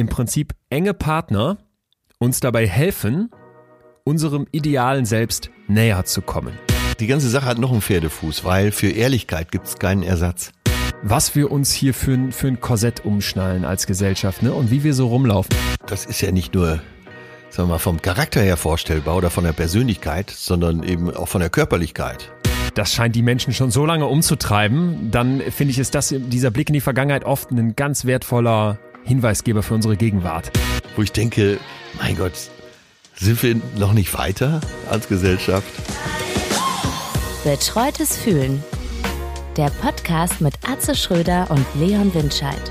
im Prinzip enge Partner uns dabei helfen, unserem idealen Selbst näher zu kommen. Die ganze Sache hat noch einen Pferdefuß, weil für Ehrlichkeit gibt es keinen Ersatz. Was wir uns hier für, ein- für ein Korsett umschnallen als Gesellschaft ne? und wie wir so rumlaufen. Das ist ja nicht nur, sagen wir mal, vom Charakter her vorstellbar oder von der Persönlichkeit, sondern eben auch von der Körperlichkeit. Das scheint die Menschen schon so lange umzutreiben. Dann finde ich, ist das dieser Blick in die Vergangenheit oft ein ganz wertvoller Hinweisgeber für unsere Gegenwart. Wo ich denke, mein Gott, sind wir noch nicht weiter als Gesellschaft? Betreutes Fühlen. Der Podcast mit Atze Schröder und Leon Windscheid.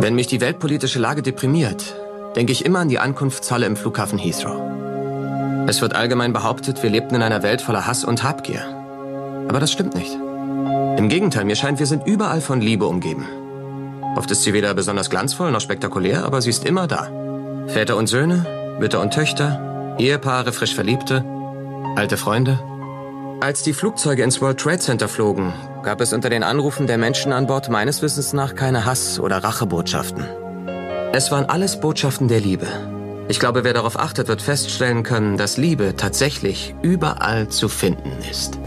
Wenn mich die weltpolitische Lage deprimiert, denke ich immer an die Ankunftshalle im Flughafen Heathrow. Es wird allgemein behauptet, wir lebten in einer Welt voller Hass und Habgier. Aber das stimmt nicht. Im Gegenteil, mir scheint, wir sind überall von Liebe umgeben. Oft ist sie weder besonders glanzvoll noch spektakulär, aber sie ist immer da. Väter und Söhne, Mütter und Töchter, Ehepaare, frisch Verliebte, alte Freunde. Als die Flugzeuge ins World Trade Center flogen, gab es unter den Anrufen der Menschen an Bord meines Wissens nach keine Hass- oder Rachebotschaften. Es waren alles Botschaften der Liebe. Ich glaube, wer darauf achtet, wird feststellen können, dass Liebe tatsächlich überall zu finden ist.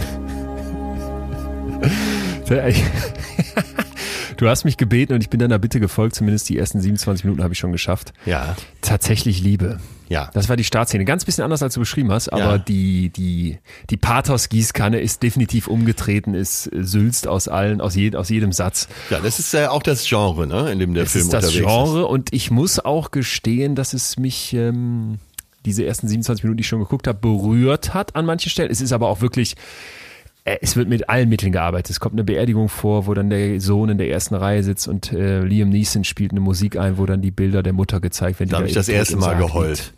Du hast mich gebeten und ich bin deiner Bitte gefolgt, zumindest die ersten 27 Minuten habe ich schon geschafft. Ja. Tatsächlich Liebe. Ja. Das war die Startszene. Ganz bisschen anders, als du beschrieben hast, aber Ja. die, die, die Pathos-Gießkanne ist definitiv umgetreten, ist sülzt aus allen, aus, je, aus jedem Satz. Ja, das ist ja auch das Genre, ne, in dem der Es Film ist das unterwegs Genre und ich muss auch gestehen, dass es mich ähm, diese ersten 27 Minuten, die ich schon geguckt habe, berührt hat an manchen Stellen. Es ist aber auch wirklich, äh, es wird mit allen Mitteln gearbeitet. Es kommt eine Beerdigung vor, wo dann der Sohn in der ersten Reihe sitzt und äh, Liam Neeson spielt eine Musik ein, wo dann die Bilder der Mutter gezeigt werden. Da habe ich das erste Mal geheult.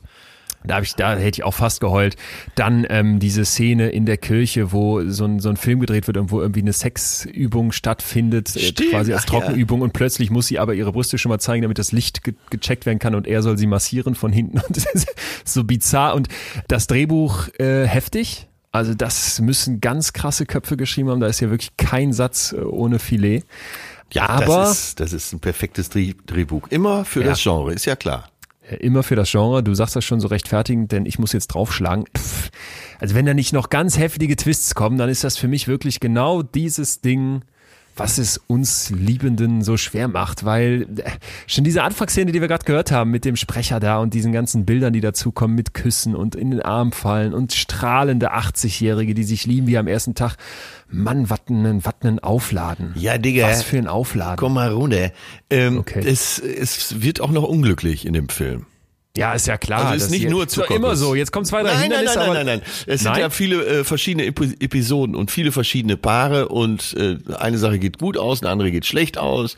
Da, hab ich, da hätte ich auch fast geheult. Dann ähm, diese Szene in der Kirche, wo so ein, so ein Film gedreht wird und wo irgendwie eine Sexübung stattfindet, äh, quasi als ach ja. Trockenübung und plötzlich muss sie aber ihre Brüste schon mal zeigen, damit das Licht ge gecheckt werden kann und er soll sie massieren von hinten. Und das ist so bizarr. Und das Drehbuch äh, heftig. Also das müssen ganz krasse Köpfe geschrieben haben. Da ist ja wirklich kein Satz äh, ohne Filet. Ja, aber das ist, das ist ein perfektes Dreh, Drehbuch. Immer für Ja. das Genre, ist ja klar. Immer für das Genre, du sagst das schon so rechtfertigend, denn ich muss jetzt draufschlagen. Pff. Also wenn da nicht noch ganz heftige Twists kommen, dann ist das für mich wirklich genau dieses Ding, was es uns Liebenden so schwer macht, weil äh, schon diese Anfangsszene, die wir gerade gehört haben, mit dem Sprecher da und diesen ganzen Bildern, die dazukommen, mit Küssen und in den Arm fallen und strahlende 80-Jährige, die sich lieben wie am ersten Tag. Mann, was ein, was ein Aufladen. Ja, Digga. Was für ein Aufladen. Komm mal runter. Ähm, Okay. es, es wird auch noch unglücklich in dem Film. Ja, ist ja klar. Also ist das nicht nur ist doch Zuckerguss. immer so. Jetzt kommen zwei, drei Nein, nein, Hindernisse, nein, aber nein, nein, nein. Es sind Nein? ja viele äh, verschiedene Epi- Episoden und viele verschiedene Paare und äh, eine Sache geht gut aus, eine andere geht schlecht aus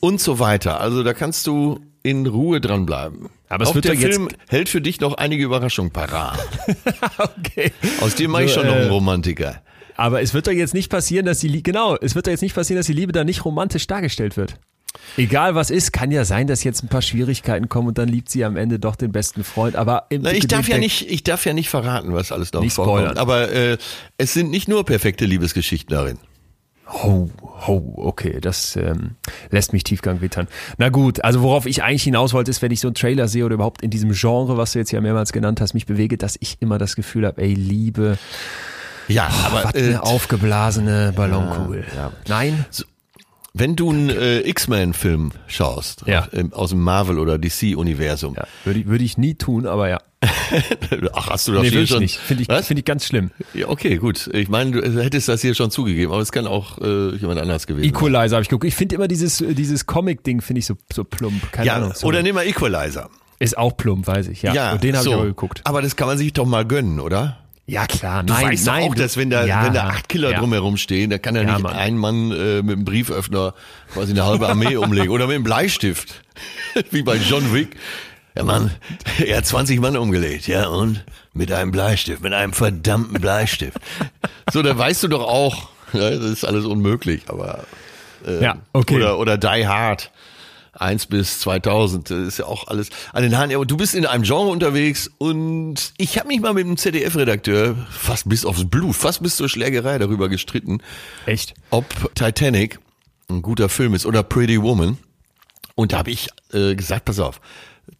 und so weiter. Also da kannst du in Ruhe dranbleiben. Aber es Auch wird der Film hält für dich noch einige Überraschungen parat. okay. Aus dem mache ich schon noch einen äh, Romantiker. Aber es wird doch jetzt nicht passieren, dass die genau, es wird doch jetzt nicht passieren, dass die Liebe da nicht romantisch dargestellt wird. Egal was ist, kann ja sein, dass jetzt ein paar Schwierigkeiten kommen und dann liebt sie am Ende doch den besten Freund. Aber im, Na, ich darf ja nicht, ich darf ja nicht verraten, was alles noch Nicht vorkommt. spoilern. Aber äh, es sind nicht nur perfekte Liebesgeschichten darin. Oh, oh, okay, das ähm, lässt mich Tiefgang wittern. Na gut, also worauf ich eigentlich hinaus wollte, ist, wenn ich so einen Trailer sehe oder überhaupt in diesem Genre, was du jetzt ja mehrmals genannt hast, mich bewege, dass ich immer das Gefühl habe, ey, Liebe, Ja, was aber äh, eine aufgeblasene Ballonkugel. ja. Nein? Wenn du einen äh, X-Men-Film schaust, Ja. ähm, aus dem Marvel- oder DC-Universum, Ja, würde ich, würde ich nie tun, aber ja. ach, hast du das Nee, hier schon? Finde ich, Was? finde ich ganz schlimm. Ja, okay, gut. Ich meine, du hättest das hier schon zugegeben, aber es kann auch äh, jemand anders gewesen sein. Equalizer habe ich geguckt. Ich finde immer dieses, dieses Comic-Ding finde ich so, so plump. Keine Ja, Ahnung. So. oder nimm mal Equalizer. ist auch plump, weiß ich. Ja, und den habe so. ich aber geguckt. Aber das kann man sich doch mal gönnen, oder? Ja, klar. Du nein, weißt nein, auch, du- dass wenn da, ja, wenn da acht Killer ja. drumherum stehen, da kann ja Ja, nicht Mann. ein Mann äh, mit einem Brieföffner quasi eine halbe Armee umlegen oder mit einem Bleistift, wie bei John Wick. Ja, Mann, er hat 20 Mann umgelegt, ja, und mit einem Bleistift, mit einem verdammten Bleistift. So, da weißt du doch auch, ja, das ist alles unmöglich, aber Ja, okay. oder oder Die Hard. 1 bis 2000, das ist ja auch alles an den Haaren. Aber du bist in einem Genre unterwegs und ich habe mich mal mit dem ZDF-Redakteur fast bis aufs Blut, fast bis zur Schlägerei darüber gestritten, Echt? ob Titanic ein guter Film ist oder Pretty Woman. Und da habe ich äh, gesagt, pass auf,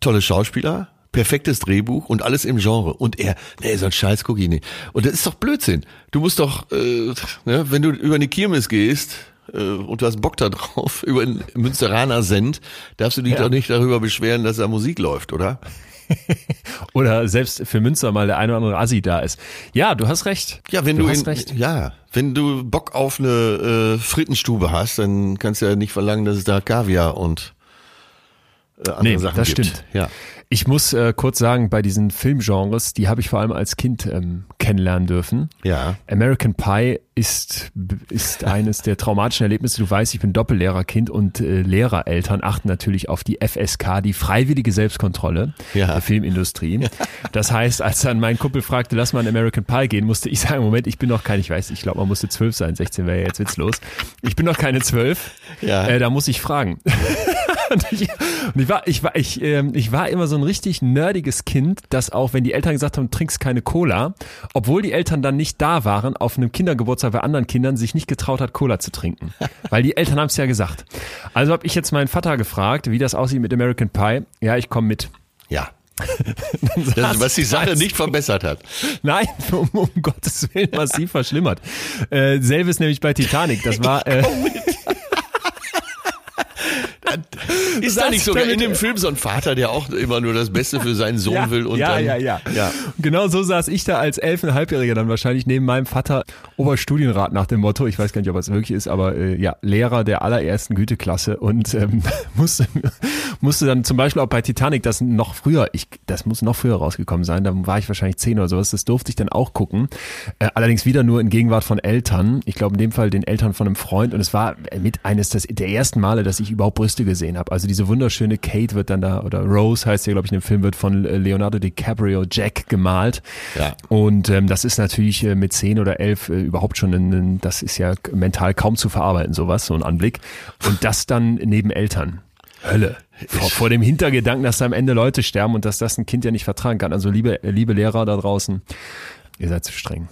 tolle Schauspieler, perfektes Drehbuch und alles im Genre. Und er, nee, so ein Scheiß guck ich nicht. Und das ist doch Blödsinn. Du musst doch, äh, ne, wenn du über eine Kirmes gehst und du hast Bock da drauf, über einen Münsteraner Send, darfst du dich Ja. doch nicht darüber beschweren, dass da Musik läuft, oder? Oder selbst für Münster mal der eine oder andere Assi da ist. Ja, du hast recht. Ja, wenn du, du, hast in, recht. ja, wenn du Bock auf eine äh, Frittenstube hast, dann kannst du ja nicht verlangen, dass es da Kaviar und äh, andere Nee, Sachen das gibt. stimmt. Ja. Ich muss äh, kurz sagen, bei diesen Filmgenres, die habe ich vor allem als Kind ähm, kennenlernen dürfen. Ja. American Pie ist, ist eines der traumatischen Erlebnisse. Du weißt, ich bin Doppellehrerkind und äh, Lehrereltern achten natürlich auf die FSK, die freiwillige Selbstkontrolle Ja. der Filmindustrie. Das heißt, als dann mein Kumpel fragte, lass mal in American Pie gehen, musste ich sagen, Moment, ich bin noch kein, ich weiß, ich glaube, man musste zwölf sein, 16 wäre ja jetzt witzlos. Ich bin noch keine zwölf. Ja. Äh, da muss ich fragen. Und ich, und ich war, ich war, ich, ähm, ich war immer so ein richtig nerdiges Kind, das auch, wenn die Eltern gesagt haben, trinkst keine Cola, obwohl die Eltern dann nicht da waren, auf einem Kindergeburtstag bei anderen Kindern sich nicht getraut hat, Cola zu trinken. Weil die Eltern haben es ja gesagt. Also habe ich jetzt meinen Vater gefragt, wie das aussieht mit American Pie. Ja, ich komme mit. Ja. Das, was die Sache nicht verbessert hat. Nein, um, um Gottes Willen massiv verschlimmert. Äh, selbes nämlich bei Titanic. Das war. Äh, Ist da nicht sogar in dem Film so ein Vater, der auch immer nur das Beste für seinen Sohn will und ja, dann, ja, ja, ja. Genau so saß ich da als elfeinhalbjähriger dann wahrscheinlich neben meinem Vater Oberstudienrat nach dem Motto, ich weiß gar nicht, ob es wirklich ist, aber äh, ja, Lehrer der allerersten Güteklasse und ähm, musste, musste dann zum Beispiel auch bei Titanic, das noch früher, ich, das muss noch früher rausgekommen sein, da war ich wahrscheinlich zehn oder sowas, das durfte ich dann auch gucken. Äh, allerdings wieder nur in Gegenwart von Eltern, ich glaube in dem Fall den Eltern von einem Freund und es war mit eines des, der ersten Male, dass ich überhaupt Brüste gesehen habe. Also diese wunderschöne Kate wird dann da, oder Rose heißt sie, glaube ich, in dem Film, wird von äh, Leonardo DiCaprio Jack gemalt. Ja. Und ähm, das ist natürlich äh, mit zehn oder elf äh, überhaupt schon, ein, das ist ja mental kaum zu verarbeiten, sowas, so ein Anblick. Und das dann neben Eltern. Hölle. Vor, vor dem Hintergedanken, dass da am Ende Leute sterben und dass das ein Kind ja nicht vertragen kann. Also liebe, äh, liebe Lehrer da draußen, ihr seid zu streng.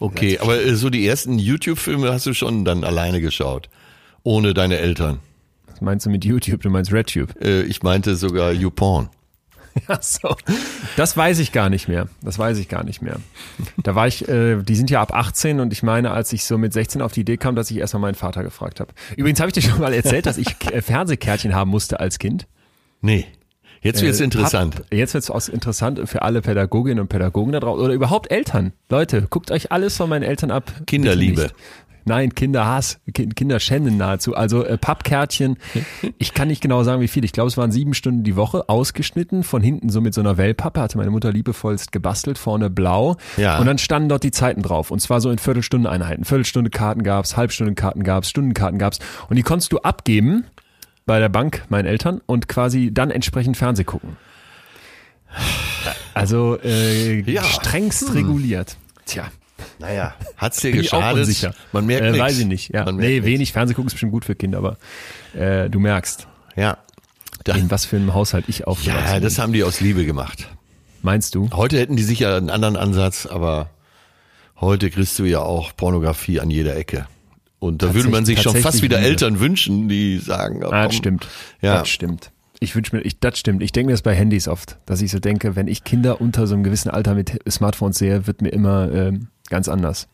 Okay, aber äh, so die ersten YouTube-Filme hast du schon dann alleine geschaut. Ohne deine Eltern. Meinst du mit YouTube? Du meinst RedTube? Äh, ich meinte sogar YouPorn. Ach so. Das weiß ich gar nicht mehr. Das weiß ich gar nicht mehr. Da war ich, äh, die sind ja ab 18 und ich meine, als ich so mit 16 auf die Idee kam, dass ich erstmal meinen Vater gefragt habe. Übrigens habe ich dir schon mal erzählt, dass ich äh, Fernsehkärtchen haben musste als Kind. Nee. Jetzt wird's Äh, interessant. Hab, jetzt wird's aus interessant für alle Pädagoginnen und Pädagogen da draußen oder überhaupt Eltern. Leute, guckt euch alles von meinen Eltern ab. Kinderliebe. Nein, Kinderhass, Ki- Kinderschänden nahezu. Also äh, Pappkärtchen. Ich kann nicht genau sagen, wie viel. Ich glaube, es waren sieben Stunden die Woche, ausgeschnitten, von hinten so mit so einer Wellpappe, hatte meine Mutter liebevollst gebastelt, vorne blau. Ja. Und dann standen dort die Zeiten drauf. Und zwar so in Viertelstundeneinheiten. Viertelstunde Karten gab's, Halbstundenkarten gab's, Stundenkarten gab's. Und die konntest du abgeben bei der Bank, meinen Eltern, und quasi dann entsprechend Fernseh gucken. Also äh, Ja. strengst reguliert. Tja. Naja, hat's dir Bin ich auch geschadet? unsicher. Man merkt äh. Weiß ich nicht. Ja. Man Nee, wenig Fernseh gucken ist bestimmt gut für Kinder, aber äh, du merkst, Ja. In was für einem Haushalt ich aufgewachsen ja, bin. das haben die aus Liebe gemacht. Meinst du? Heute hätten die sicher einen anderen Ansatz, aber heute kriegst du ja auch Pornografie an jeder Ecke. Und da würde man sich schon fast wieder. Eltern wünschen, die sagen, Ah, das stimmt. Ja. Das stimmt. Ich wünsche mir, ich, das stimmt. Ich denke mir das bei Handys oft, dass ich so denke, wenn ich Kinder unter so einem gewissen Alter mit Smartphones sehe, wird mir immer ähm, ganz anders.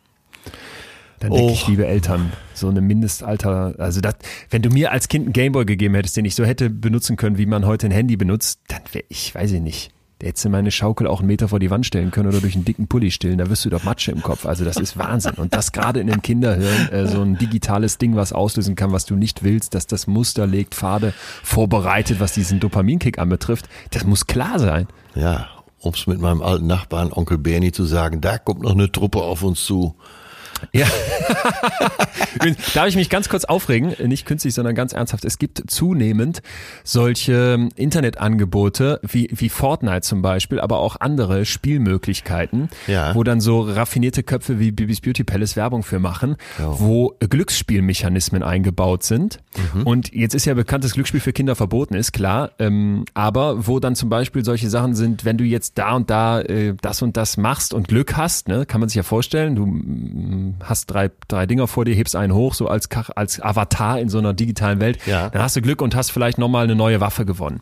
Dann denke Oh. ich, liebe Eltern, so eine Mindestalter, also das, wenn du mir als Kind einen Gameboy gegeben hättest, den ich so hätte benutzen können, wie man heute ein Handy benutzt, dann wäre ich, weiß ich nicht. Hättest du meine Schaukel auch einen Meter vor die Wand stellen können oder durch einen dicken Pulli stillen, da wirst du doch Matsche im Kopf. Also das ist Wahnsinn. Und das gerade in dem Kinderhirn, äh, so ein digitales Ding, was auslösen kann, was du nicht willst, dass das Muster legt, Pfade vorbereitet, was diesen Dopaminkick anbetrifft, das muss klar sein. Ja, um's mit meinem alten Nachbarn Onkel Bernie zu sagen, da kommt noch eine Truppe auf uns zu. Ja. Darf ich mich ganz kurz aufregen? Nicht künstlich, sondern ganz ernsthaft. Es gibt zunehmend solche Internetangebote wie, wie Fortnite zum Beispiel, aber auch andere Spielmöglichkeiten, Ja. wo dann so raffinierte Köpfe wie Bibis Beauty Palace Werbung für machen, wo Glücksspielmechanismen eingebaut sind. Und jetzt ist ja bekannt, dass Glücksspiel für Kinder verboten ist, klar. Ähm, aber wo dann zum Beispiel solche Sachen sind, wenn du jetzt da und da äh, das und das machst und Glück hast, ne, kann man sich ja vorstellen, du hast drei, drei Dinger vor dir, hebst einen hoch, so als, als Avatar in so einer digitalen Welt, Ja. dann hast du Glück und hast vielleicht nochmal eine neue Waffe gewonnen.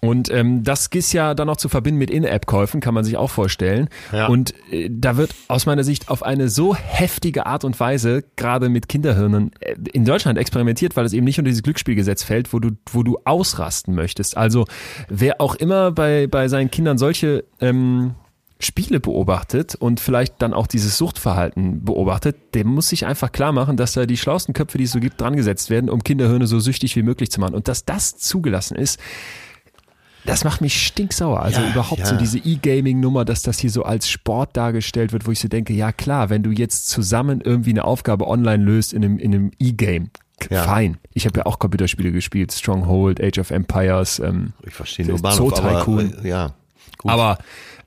Und ähm, das ist ja dann noch zu verbinden mit In-App-Käufen, kann man sich auch vorstellen. Ja. Und äh, da wird aus meiner Sicht auf eine so heftige Art und Weise, gerade mit Kinderhirnen, äh, in Deutschland experimentiert, weil es eben nicht unter dieses Glücksspielgesetz fällt, wo du, wo du ausrasten möchtest. Also wer auch immer bei, bei seinen Kindern solche ähm, Spiele beobachtet und vielleicht dann auch dieses Suchtverhalten beobachtet, der muss sich einfach klar machen, dass da die schlauesten Köpfe, die es so gibt, dran gesetzt werden, um Kinderhirne so süchtig wie möglich zu machen. Und dass das zugelassen ist, das macht mich stinksauer. Also Ja, überhaupt ja. so diese E-Gaming-Nummer, dass das hier so als Sport dargestellt wird, wo ich so denke, ja klar, wenn du jetzt zusammen irgendwie eine Aufgabe online löst in einem, in einem E-Game, Ja. fein. Ich habe ja auch Computerspiele gespielt, Stronghold, Age of Empires, ähm, Ich verstehe nur Zoo Bahnhof, aber Tycoon. äh, ja. Gut. aber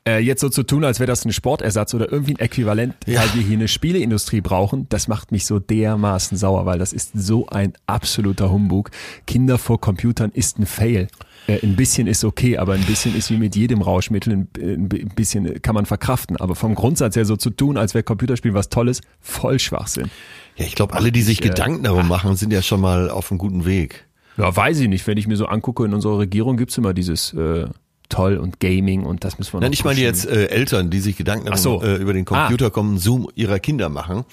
äh, jetzt so zu tun, als wäre das ein Sportersatz oder irgendwie ein Äquivalent, Ja. weil wir hier eine Spieleindustrie brauchen, das macht mich so dermaßen sauer, weil das ist so ein absoluter Humbug. Kinder vor Computern ist ein Fail. Äh, ein bisschen ist okay, aber ein bisschen ist wie mit jedem Rauschmittel, ein, ein bisschen kann man verkraften. Aber vom Grundsatz her so zu tun, als wäre Computerspiel was Tolles, voll Schwachsinn. ja, ich glaube, alle, die sich äh, Gedanken darum machen, sind ja schon mal auf einem guten Weg. Ja, weiß ich nicht. Wenn ich mir so angucke, in unserer Regierung gibt's immer dieses äh, Toll und Gaming und das müssen wir noch Nein, ich meine jetzt äh, Eltern, die sich Gedanken so. äh, über den Computerkonsum ihrer Kinder machen,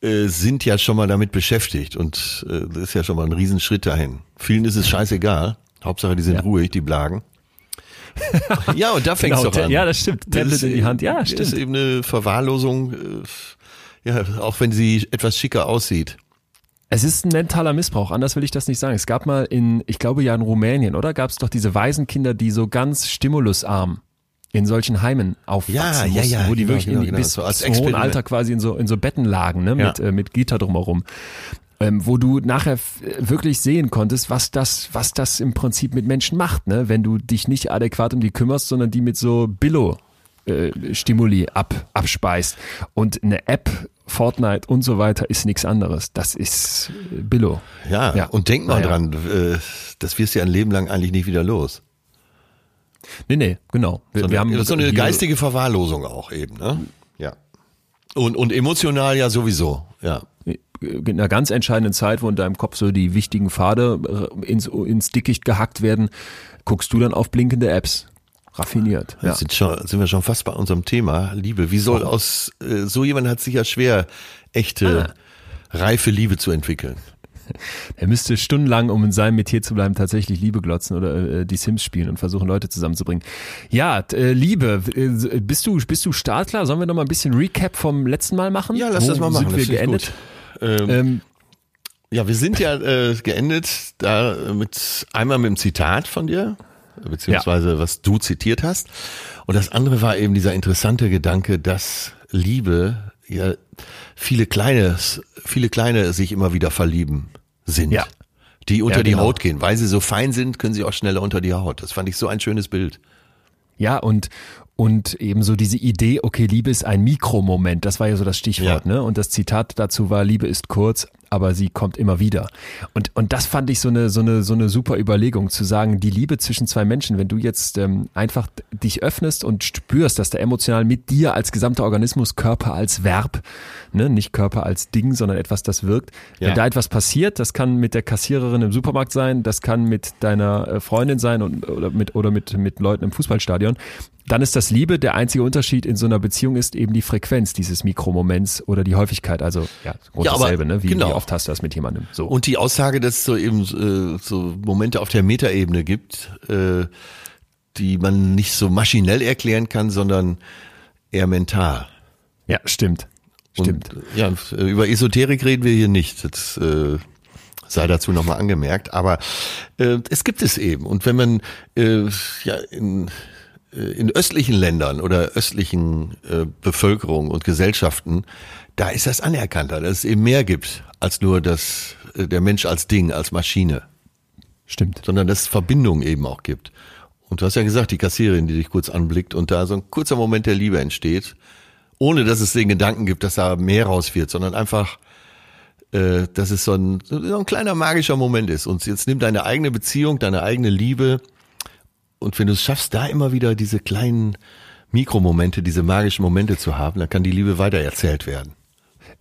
äh, sind ja schon mal damit beschäftigt und äh, das ist ja schon mal ein Riesenschritt dahin. Vielen ist es scheißegal. Hauptsache, die sind Ja. ruhig, die blagen. ja, und da fängt's Genau, doch an. ja, das stimmt. Tablet ist in die Hand. Ja, Das stimmt. ist eben eine Verwahrlosung, äh, ja, auch wenn sie etwas schicker aussieht. Es ist ein mentaler Missbrauch, anders will ich das nicht sagen. Es gab mal in, ich glaube ja in Rumänien, oder? Gab es doch diese Waisenkinder, die so ganz stimulusarm in solchen Heimen aufwachsen Ja, ja, mussten, ja, wo die genau, wirklich genau, in, genau. bis So als hohen Experiment. Alter quasi in so, in so Betten lagen, ne? Ja. mit, äh, mit Gitter drumherum. Ähm, wo du nachher f- wirklich sehen konntest, was das, was das im Prinzip mit Menschen macht, ne? wenn du dich nicht adäquat um die kümmerst, sondern die mit so Billo äh, Stimuli ab, abspeist. Und eine App, Fortnite und so weiter ist nichts anderes. Das ist äh, Billo. Ja, Ja. und denk mal Naja. dran, äh, das wirst du ja ein Leben lang eigentlich nicht wieder los. Nee, nee, genau. Wir, So wir haben so eine geistige Verwahrlosung auch eben, ne? Ja. Und, und emotional ja sowieso, ja. in einer ganz entscheidenden Zeit, wo in deinem Kopf so die wichtigen Pfade äh, ins, ins Dickicht gehackt werden, guckst du dann auf blinkende Apps. Raffiniert. Ja. Sind, schon, sind wir schon fast bei unserem Thema, Liebe. Wie soll aus, äh, so jemand hat sicher schwer, echte, reife Liebe zu entwickeln. Er müsste stundenlang, um in seinem Metier zu bleiben, tatsächlich Liebe glotzen oder äh, die Sims spielen und versuchen, Leute zusammenzubringen. Ja, äh, Liebe, äh, bist du, bist du startklar? Sollen wir noch mal ein bisschen Recap vom letzten Mal machen? Ja, lass Wo das mal machen. Sind wir geendet? Gut. Ähm, Ähm, ja, wir sind ja äh, geendet da mit einmal mit dem Zitat von dir, beziehungsweise was du zitiert hast. Und das andere war eben dieser interessante Gedanke, dass Liebe ja viele kleine, viele kleine sich immer wieder verlieben sind. Ja. Die unter Ja, die genau. Haut gehen. Weil sie so fein sind, können sie auch schneller unter die Haut. Das fand ich so ein schönes Bild. Ja, und, und eben so diese Idee, okay, Liebe ist ein Mikromoment, das war ja so das Stichwort, Ja. ne? Und das Zitat dazu war, Liebe ist kurz, aber sie kommt immer wieder. Und, und das fand ich so eine, so eine, so eine super Überlegung, zu sagen, die Liebe zwischen zwei Menschen, wenn du jetzt ähm, einfach dich öffnest und spürst, dass der emotional mit dir als gesamter Organismus, Körper als Verb, ne, nicht Körper als Ding, sondern etwas, das wirkt, Ja. wenn da etwas passiert, das kann mit der Kassiererin im Supermarkt sein, das kann mit deiner äh, Freundin sein und, oder mit, oder mit, mit Leuten im Fußballstadion, dann ist das Liebe. Der einzige Unterschied in so einer Beziehung ist eben die Frequenz dieses Mikromoments oder die Häufigkeit. Also ja, grundsätzlich Ja, dasselbe, ne? Wie, genau. wie oft hast du das mit jemandem? So. Und die Aussage, dass es so eben äh, so Momente auf der Metaebene gibt, äh, die man nicht so maschinell erklären kann, sondern eher mental. ja, stimmt. Stimmt. Und, ja, über Esoterik reden wir hier nicht. Das äh, sei dazu nochmal angemerkt. Aber äh, es gibt es eben. Und wenn man äh, ja in in östlichen Ländern oder östlichen äh, Bevölkerungen und Gesellschaften, da ist das anerkannter, dass es eben mehr gibt als nur das, äh, der Mensch als Ding, als Maschine, Stimmt. sondern dass es Verbindungen eben auch gibt. Und du hast ja gesagt, die Kassiererin, die dich kurz anblickt und da so ein kurzer Moment der Liebe entsteht, ohne dass es den Gedanken gibt, dass da mehr raus wird, sondern einfach, äh, dass es so ein, so ein kleiner magischer Moment ist. Und jetzt nimm deine eigene Beziehung, deine eigene Liebe und wenn du es schaffst, da immer wieder diese kleinen Mikromomente, diese magischen Momente zu haben, dann kann die Liebe weitererzählt werden.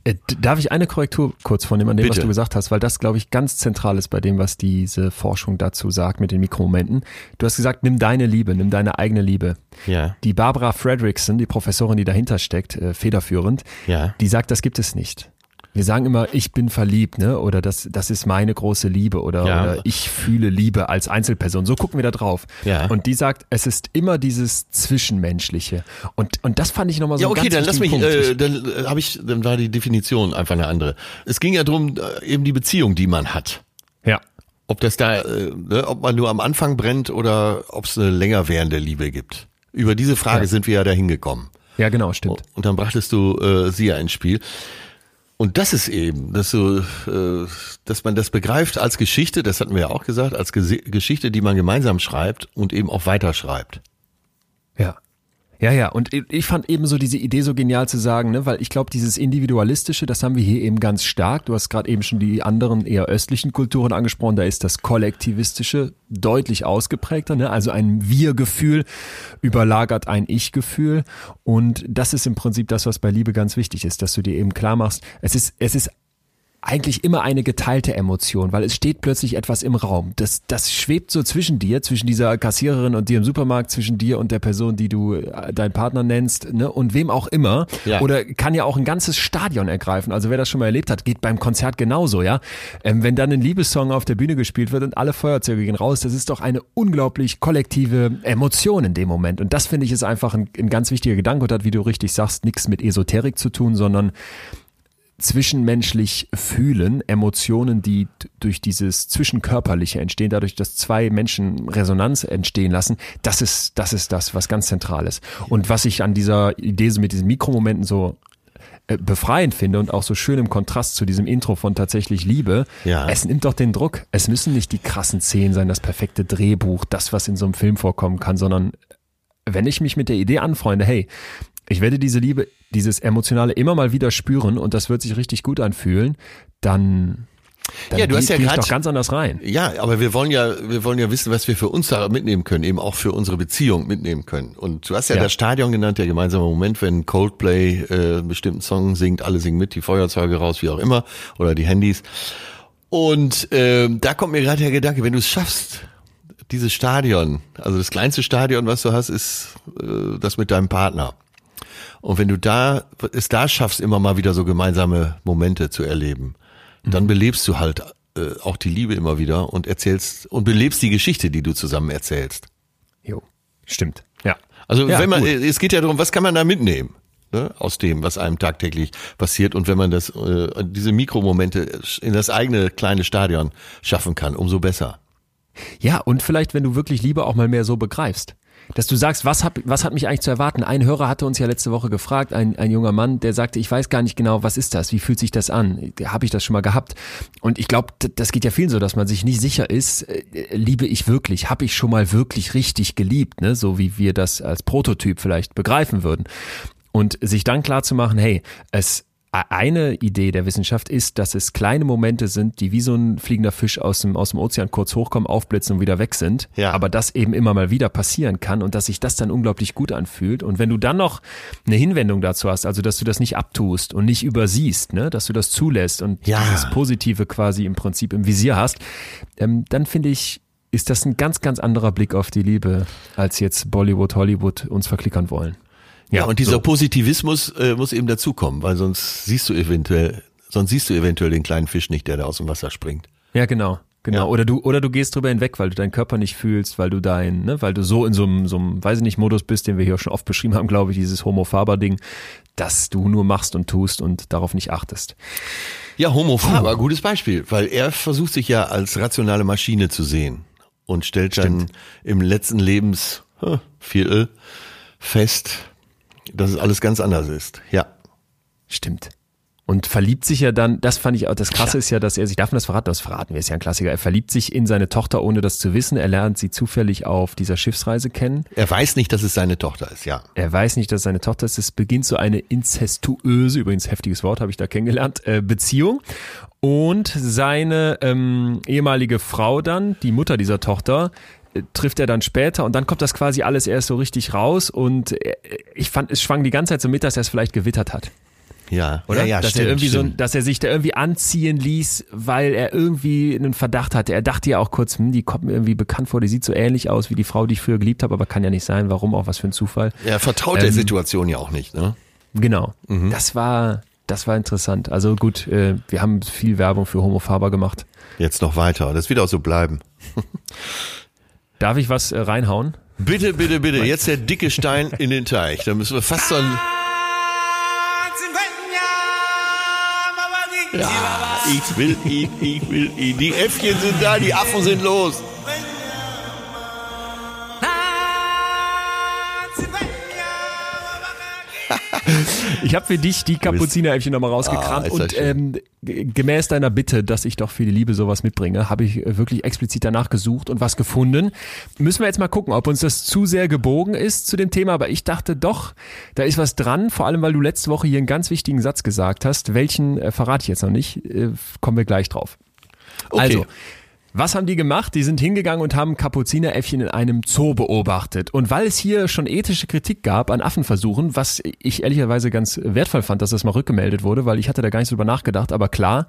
Äh, Darf ich eine Korrektur kurz vornehmen an dem, was Bitte. du gesagt hast, weil das, glaube ich, ganz zentral ist bei dem, was diese Forschung dazu sagt mit den Mikromomenten. Du hast gesagt, nimm deine Liebe, nimm deine eigene Liebe. Ja. Die Barbara Fredrickson, die Professorin, die dahinter steckt, äh, federführend, Ja. die sagt, das gibt es nicht. Wir sagen immer, ich bin verliebt, ne? Oder das, das ist meine große Liebe oder, Ja. oder ich fühle Liebe als Einzelperson. So gucken wir da drauf. Ja. Und die sagt, es ist immer dieses Zwischenmenschliche. Und, und das fand ich nochmal so Ja, einen okay, ganz dann lass mich, Punkt. äh, dann äh, habe ich, dann war die Definition einfach eine andere. Es ging ja drum äh, eben die Beziehung, die man hat. ja. Ob das da, äh, ne, ob man nur am Anfang brennt oder ob es eine länger währende Liebe gibt. Über diese Frage Ja. sind wir ja dahin gekommen. Ja, genau, stimmt. Und dann brachtest du äh, sie ja ins Spiel. Und das ist eben, dass so, äh, dass man das begreift als Geschichte, das hatten wir ja auch gesagt, als Geschichte, die man gemeinsam schreibt und eben auch weiterschreibt. Ja. Ja, ja, und ich- fand eben so diese Idee so genial zu sagen, ne, weil ich glaube, dieses Individualistische, das haben wir hier eben ganz stark. Du hast gerade eben schon die anderen eher östlichen Kulturen angesprochen, da ist das Kollektivistische deutlich ausgeprägter, ne? also ein Wir-Gefühl überlagert ein Ich-Gefühl und das ist im Prinzip das, was bei Liebe ganz wichtig ist, dass du dir eben klar machst, es ist, es ist eigentlich immer eine geteilte Emotion, weil es steht plötzlich etwas im Raum. Das, das schwebt so zwischen dir, zwischen dieser Kassiererin und dir im Supermarkt, zwischen dir und der Person, die du äh, deinen Partner nennst, ne, und wem auch immer. Ja. Oder kann ja auch ein ganzes Stadion ergreifen. Also wer das schon mal erlebt hat, geht beim Konzert genauso, ja. Ähm, wenn dann ein Liebessong auf der Bühne gespielt wird und alle Feuerzeuge gehen raus, das ist doch eine unglaublich kollektive Emotion in dem Moment. Und das finde ich ist einfach ein, ein ganz wichtiger Gedanke und hat, wie du richtig sagst, nichts mit Esoterik zu tun, sondern zwischenmenschlich fühlen, Emotionen, die durch dieses Zwischenkörperliche entstehen, dadurch, dass zwei Menschen Resonanz entstehen lassen, das ist, das ist das, was ganz zentral ist. Und was ich an dieser Idee so mit diesen Mikromomenten so äh, befreiend finde und auch so schön im Kontrast zu diesem Intro von tatsächlich Liebe. Ja. Es nimmt doch den Druck. Es müssen nicht die krassen Szenen sein, das perfekte Drehbuch, das, was in so einem Film vorkommen kann, sondern wenn ich mich mit der Idee anfreunde, hey, ich werde diese Liebe, dieses Emotionale immer mal wieder spüren und das wird sich richtig gut anfühlen, dann, dann Ja, du hast ja doch ganz anders rein. Ja, aber wir wollen ja, wir wollen ja wissen, was wir für uns da mitnehmen können, eben auch für unsere Beziehung mitnehmen können. Und du hast ja, Ja. das Stadion genannt, der gemeinsame Moment, wenn Coldplay äh, einen bestimmten Song singt, alle singen mit, die Feuerzeuge raus, wie auch immer, oder die Handys. Und ähm, da kommt mir gerade der Gedanke, wenn du es schaffst, dieses Stadion, also das kleinste Stadion, was du hast, ist äh, das mit deinem Partner. Und wenn du da es da schaffst, immer mal wieder so gemeinsame Momente zu erleben, dann belebst du halt äh, auch die Liebe immer wieder und erzählst und belebst die Geschichte, die du zusammen erzählst. Jo, stimmt. Ja. Also Ja, wenn man, gut. äh, es geht ja darum, was kann man da mitnehmen? Ne, aus dem, was einem tagtäglich passiert und wenn man das, äh, diese Mikromomente in das eigene kleine Stadion schaffen kann, umso besser. Ja, und vielleicht, wenn du wirklich Liebe auch mal mehr so begreifst. Dass du sagst, was, hab, was hat mich eigentlich zu erwarten? Ein Hörer hatte uns ja letzte Woche gefragt, ein, ein junger Mann, der sagte, ich weiß gar nicht genau, was ist das? Wie fühlt sich das an? Habe ich das schon mal gehabt? Und ich glaube, das geht ja vielen so, dass man sich nicht sicher ist, äh, liebe ich wirklich? Habe ich schon mal wirklich richtig geliebt? Ne? So wie wir das als Prototyp vielleicht begreifen würden. Und sich dann klar zu machen, hey, es eine Idee der Wissenschaft ist, dass es kleine Momente sind, die wie so ein fliegender Fisch aus dem, aus dem Ozean kurz hochkommen, aufblitzen und wieder weg sind. Ja. Aber das eben immer mal wieder passieren kann und dass sich das dann unglaublich gut anfühlt. Und wenn du dann noch eine Hinwendung dazu hast, also dass du das nicht abtust und nicht übersiehst, ne, dass du das zulässt und Ja. dieses Positive quasi im Prinzip im Visier hast, ähm, dann finde ich, ist das ein ganz, ganz anderer Blick auf die Liebe, als jetzt Bollywood, Hollywood uns verklickern wollen. Ja, und dieser so. Positivismus äh, muss eben dazukommen, weil sonst siehst du eventuell, sonst siehst du eventuell den kleinen Fisch nicht, der da aus dem Wasser springt. Ja, genau. Genau. Ja. Oder du, oder du gehst drüber hinweg, weil du deinen Körper nicht fühlst, weil du dein, ne, weil du so in so einem, so einem, weiß ich nicht, Modus bist, den wir hier schon oft beschrieben haben, glaube ich, dieses Homo Faber-Ding, dass du nur machst und tust und darauf nicht achtest. Ja, Homo Faber, gutes Beispiel, weil er versucht sich ja als rationale Maschine zu sehen und stellt dann im letzten hm, Viertel fest, dass es alles ganz anders ist. Ja. Stimmt. Und verliebt sich ja dann, das fand ich auch, das Krasse ist ja, dass er sich, darf man das verraten? Das verraten wir, ist ja ein Klassiker. Er verliebt sich in seine Tochter, ohne das zu wissen. Er lernt sie zufällig auf dieser Schiffsreise kennen. Er weiß nicht, dass es seine Tochter ist, ja. Er weiß nicht, dass es seine Tochter ist. Es beginnt so eine inzestuöse, übrigens heftiges Wort, habe ich da kennengelernt, äh, Beziehung. Und seine ähm, ehemalige Frau dann, die Mutter dieser Tochter, trifft er dann später und dann kommt das quasi alles erst so richtig raus und äh, ich fand, es schwang die ganze Zeit so mit, dass er es vielleicht gewittert hat. Ja, Oder? Ja, ja, dass stimmt, er irgendwie stimmt. so, dass er sich da irgendwie anziehen ließ, weil er irgendwie einen Verdacht hatte. Er dachte ja auch kurz, hm, die kommt mir irgendwie bekannt vor, die sieht so ähnlich aus wie die Frau, die ich früher geliebt habe, aber kann ja nicht sein. Warum auch? Was für ein Zufall. er vertraut der Ähm, Situation ja auch nicht, ne? Genau. Mhm. Das war, das war interessant. Also gut, äh, wir haben viel Werbung für Homofaber gemacht. Jetzt noch weiter. Das wird auch so bleiben. Darf ich was äh, reinhauen? Bitte, bitte, bitte. Jetzt der dicke Stein in den Teich. Da müssen wir fast so ein. Ja, ich will ihn, ich will ihn. Die Äffchen sind da, die Affen sind los. Ich habe für dich die Kapuzineräffchen nochmal rausgekramt Ah, und ähm, gemäß deiner Bitte, dass ich doch für die Liebe sowas mitbringe, habe ich äh, wirklich explizit danach gesucht und was gefunden. Müssen wir jetzt mal gucken, ob uns das zu sehr gebogen ist zu dem Thema, aber ich dachte doch, da ist was dran, vor allem weil du letzte Woche hier einen ganz wichtigen Satz gesagt hast. Welchen äh, verrate ich jetzt noch nicht, äh, kommen wir gleich drauf. Okay. Also, was haben die gemacht? Die sind hingegangen und haben Kapuzineräffchen in einem Zoo beobachtet. Und weil es hier schon ethische Kritik gab an Affenversuchen, was ich ehrlicherweise ganz wertvoll fand, dass das mal rückgemeldet wurde, weil ich hatte da gar nicht so drüber nachgedacht, aber klar,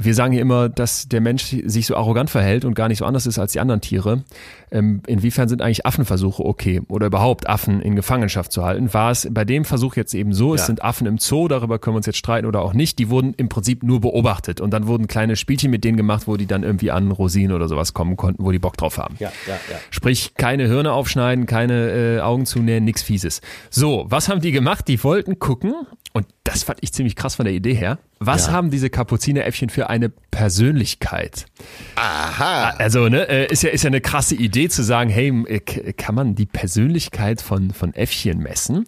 wir sagen hier immer, dass der Mensch sich so arrogant verhält und gar nicht so anders ist als die anderen Tiere. Ähm, inwiefern sind eigentlich Affenversuche okay oder überhaupt Affen in Gefangenschaft zu halten? War es bei dem Versuch jetzt eben so, es Ja. sind Affen im Zoo, darüber können wir uns jetzt streiten oder auch nicht. Die wurden im Prinzip nur beobachtet und dann wurden kleine Spielchen mit denen gemacht, wo die dann irgendwie an Rosinen oder sowas kommen konnten, wo die Bock drauf haben. Ja, ja, ja. Sprich, keine Hirne aufschneiden, keine äh, Augen zunähen, nix Fieses. So, was haben die gemacht? Die wollten gucken, und das fand ich ziemlich krass von der Idee her. Was Ja. haben diese Kapuzineräffchen für eine Persönlichkeit? Aha. Also, ne, äh, ist ja, ist ja eine krasse Idee zu sagen, hey, äh, kann man die Persönlichkeit von, von Äffchen messen?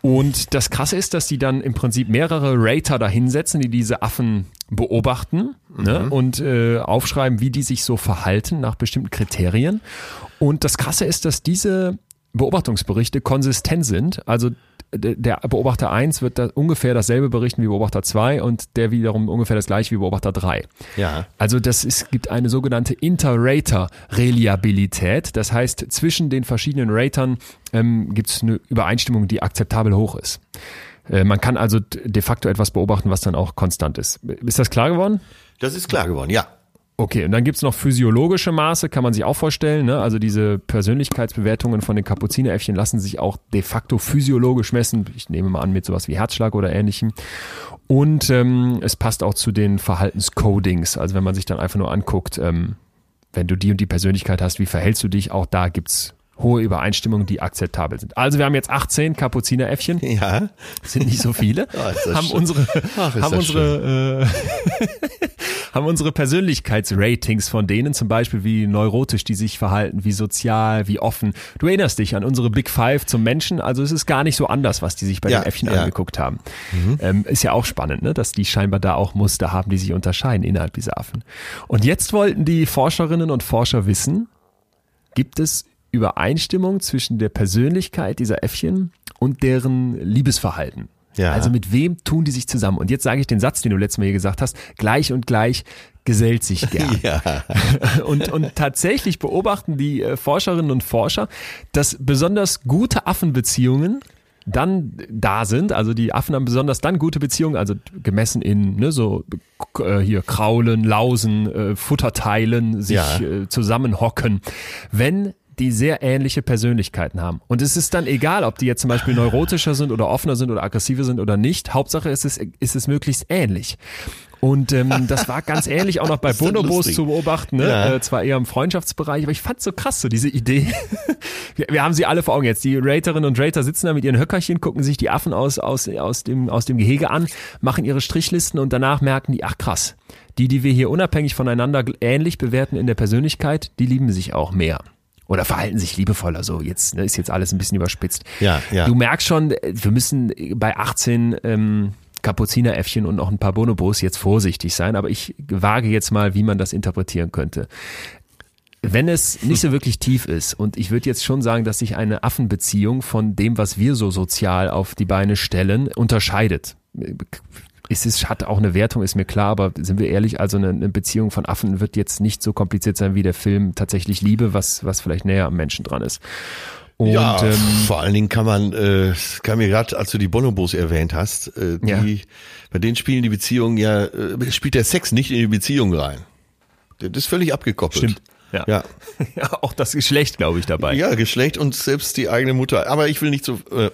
Und das Krasse ist, dass die dann im Prinzip mehrere Rater da hinsetzen, die diese Affen beobachten ne, und äh, aufschreiben, wie die sich so verhalten nach bestimmten Kriterien. Und das Krasse ist, dass diese Beobachtungsberichte konsistent sind. Also der Beobachter 1 wird da ungefähr dasselbe berichten wie Beobachter 2 und der wiederum ungefähr das gleiche wie Beobachter 3. Ja. Also das ist, gibt eine sogenannte Inter-Rater-Reliabilität. Das heißt, zwischen den verschiedenen Ratern ähm, gibt es eine Übereinstimmung, die akzeptabel hoch ist. Äh, man kann also de facto etwas beobachten, was dann auch konstant ist. Ist das klar geworden? Das ist klar geworden, ja. Okay, und dann gibt's noch physiologische Maße, kann man sich auch vorstellen. Ne? Also diese Persönlichkeitsbewertungen von den Kapuzineräffchen lassen sich auch de facto physiologisch messen. Ich nehme mal an mit sowas wie Herzschlag oder ähnlichem. Und ähm, es passt auch zu den Verhaltenscodings. Also wenn man sich dann einfach nur anguckt, ähm, wenn du die und die Persönlichkeit hast, wie verhältst du dich? Auch da gibt's hohe Übereinstimmungen, die akzeptabel sind. Also wir haben jetzt 18 Kapuzineräffchen Ja. sind nicht so viele, das haben schön. unsere, Ach, haben unsere, äh, haben unsere Persönlichkeitsratings von denen, zum Beispiel wie neurotisch die sich verhalten, wie sozial, wie offen. Du erinnerst dich an unsere Big Five zum Menschen, also es ist gar nicht so anders, was die sich bei Ja, den Äffchen ja. angeguckt haben. Ähm, ist ja auch spannend, ne? dass die scheinbar da auch Muster haben, die sich unterscheiden innerhalb dieser Affen. Und jetzt wollten die Forscherinnen und Forscher wissen, gibt es Übereinstimmung zwischen der Persönlichkeit dieser Äffchen und deren Liebesverhalten. Ja. Also mit wem tun die sich zusammen? Und jetzt sage ich den Satz, den du letztes Mal hier gesagt hast, gleich und gleich gesellt sich gern. Ja. Und, und tatsächlich beobachten die äh, Forscherinnen und Forscher, dass besonders gute Affenbeziehungen dann da sind, also die Affen haben besonders dann gute Beziehungen, also gemessen in ne, so äh, hier Kraulen, Lausen, äh, Futterteilen, sich Ja. äh, zusammenhocken, wenn die sehr ähnliche Persönlichkeiten haben. Und es ist dann egal, ob die jetzt zum Beispiel neurotischer sind oder offener sind oder aggressiver sind oder nicht. Hauptsache ist es, ist es möglichst ähnlich. Und ähm, das war ganz ähnlich auch noch bei Bonobos zu beobachten, ne? Ja. äh, zwar eher im Freundschaftsbereich, aber ich fand so krass, so diese Idee. wir, wir haben sie alle vor Augen jetzt. Die Raterinnen und Rater sitzen da mit ihren Höckerchen, gucken sich die Affen aus, aus, aus, dem, aus dem Gehege an, machen ihre Strichlisten und danach merken die, ach krass, die, die wir hier unabhängig voneinander ähnlich bewerten in der Persönlichkeit, die lieben sich auch mehr. Oder verhalten sich liebevoller. So jetzt ne, ist jetzt alles ein bisschen überspitzt. Ja, ja. Du merkst schon, wir müssen bei 18 ähm, Kapuzineräffchen und noch ein paar Bonobos jetzt vorsichtig sein, aber ich wage jetzt mal, wie man das interpretieren könnte. Wenn es nicht so wirklich tief ist und ich würde jetzt schon sagen, dass sich eine Affenbeziehung von dem, was wir so sozial auf die Beine stellen, unterscheidet. Es ist, hat auch eine Wertung, ist mir klar, aber sind wir ehrlich, also eine, eine Beziehung von Affen wird jetzt nicht so kompliziert sein wie der Film tatsächlich Liebe, was, was vielleicht näher am Menschen dran ist. Und, ja, ähm, vor allen Dingen kann man, äh, kann mir gerade, als du die Bonobos erwähnt hast, äh, die, Ja. bei denen spielen die Beziehungen ja, äh, spielt der Sex nicht in die Beziehung rein. Das ist völlig abgekoppelt. Stimmt. Ja. Ja. ja, auch das Geschlecht, glaube ich, dabei. Ja, Geschlecht und selbst die eigene Mutter. Aber ich will nicht so. Äh,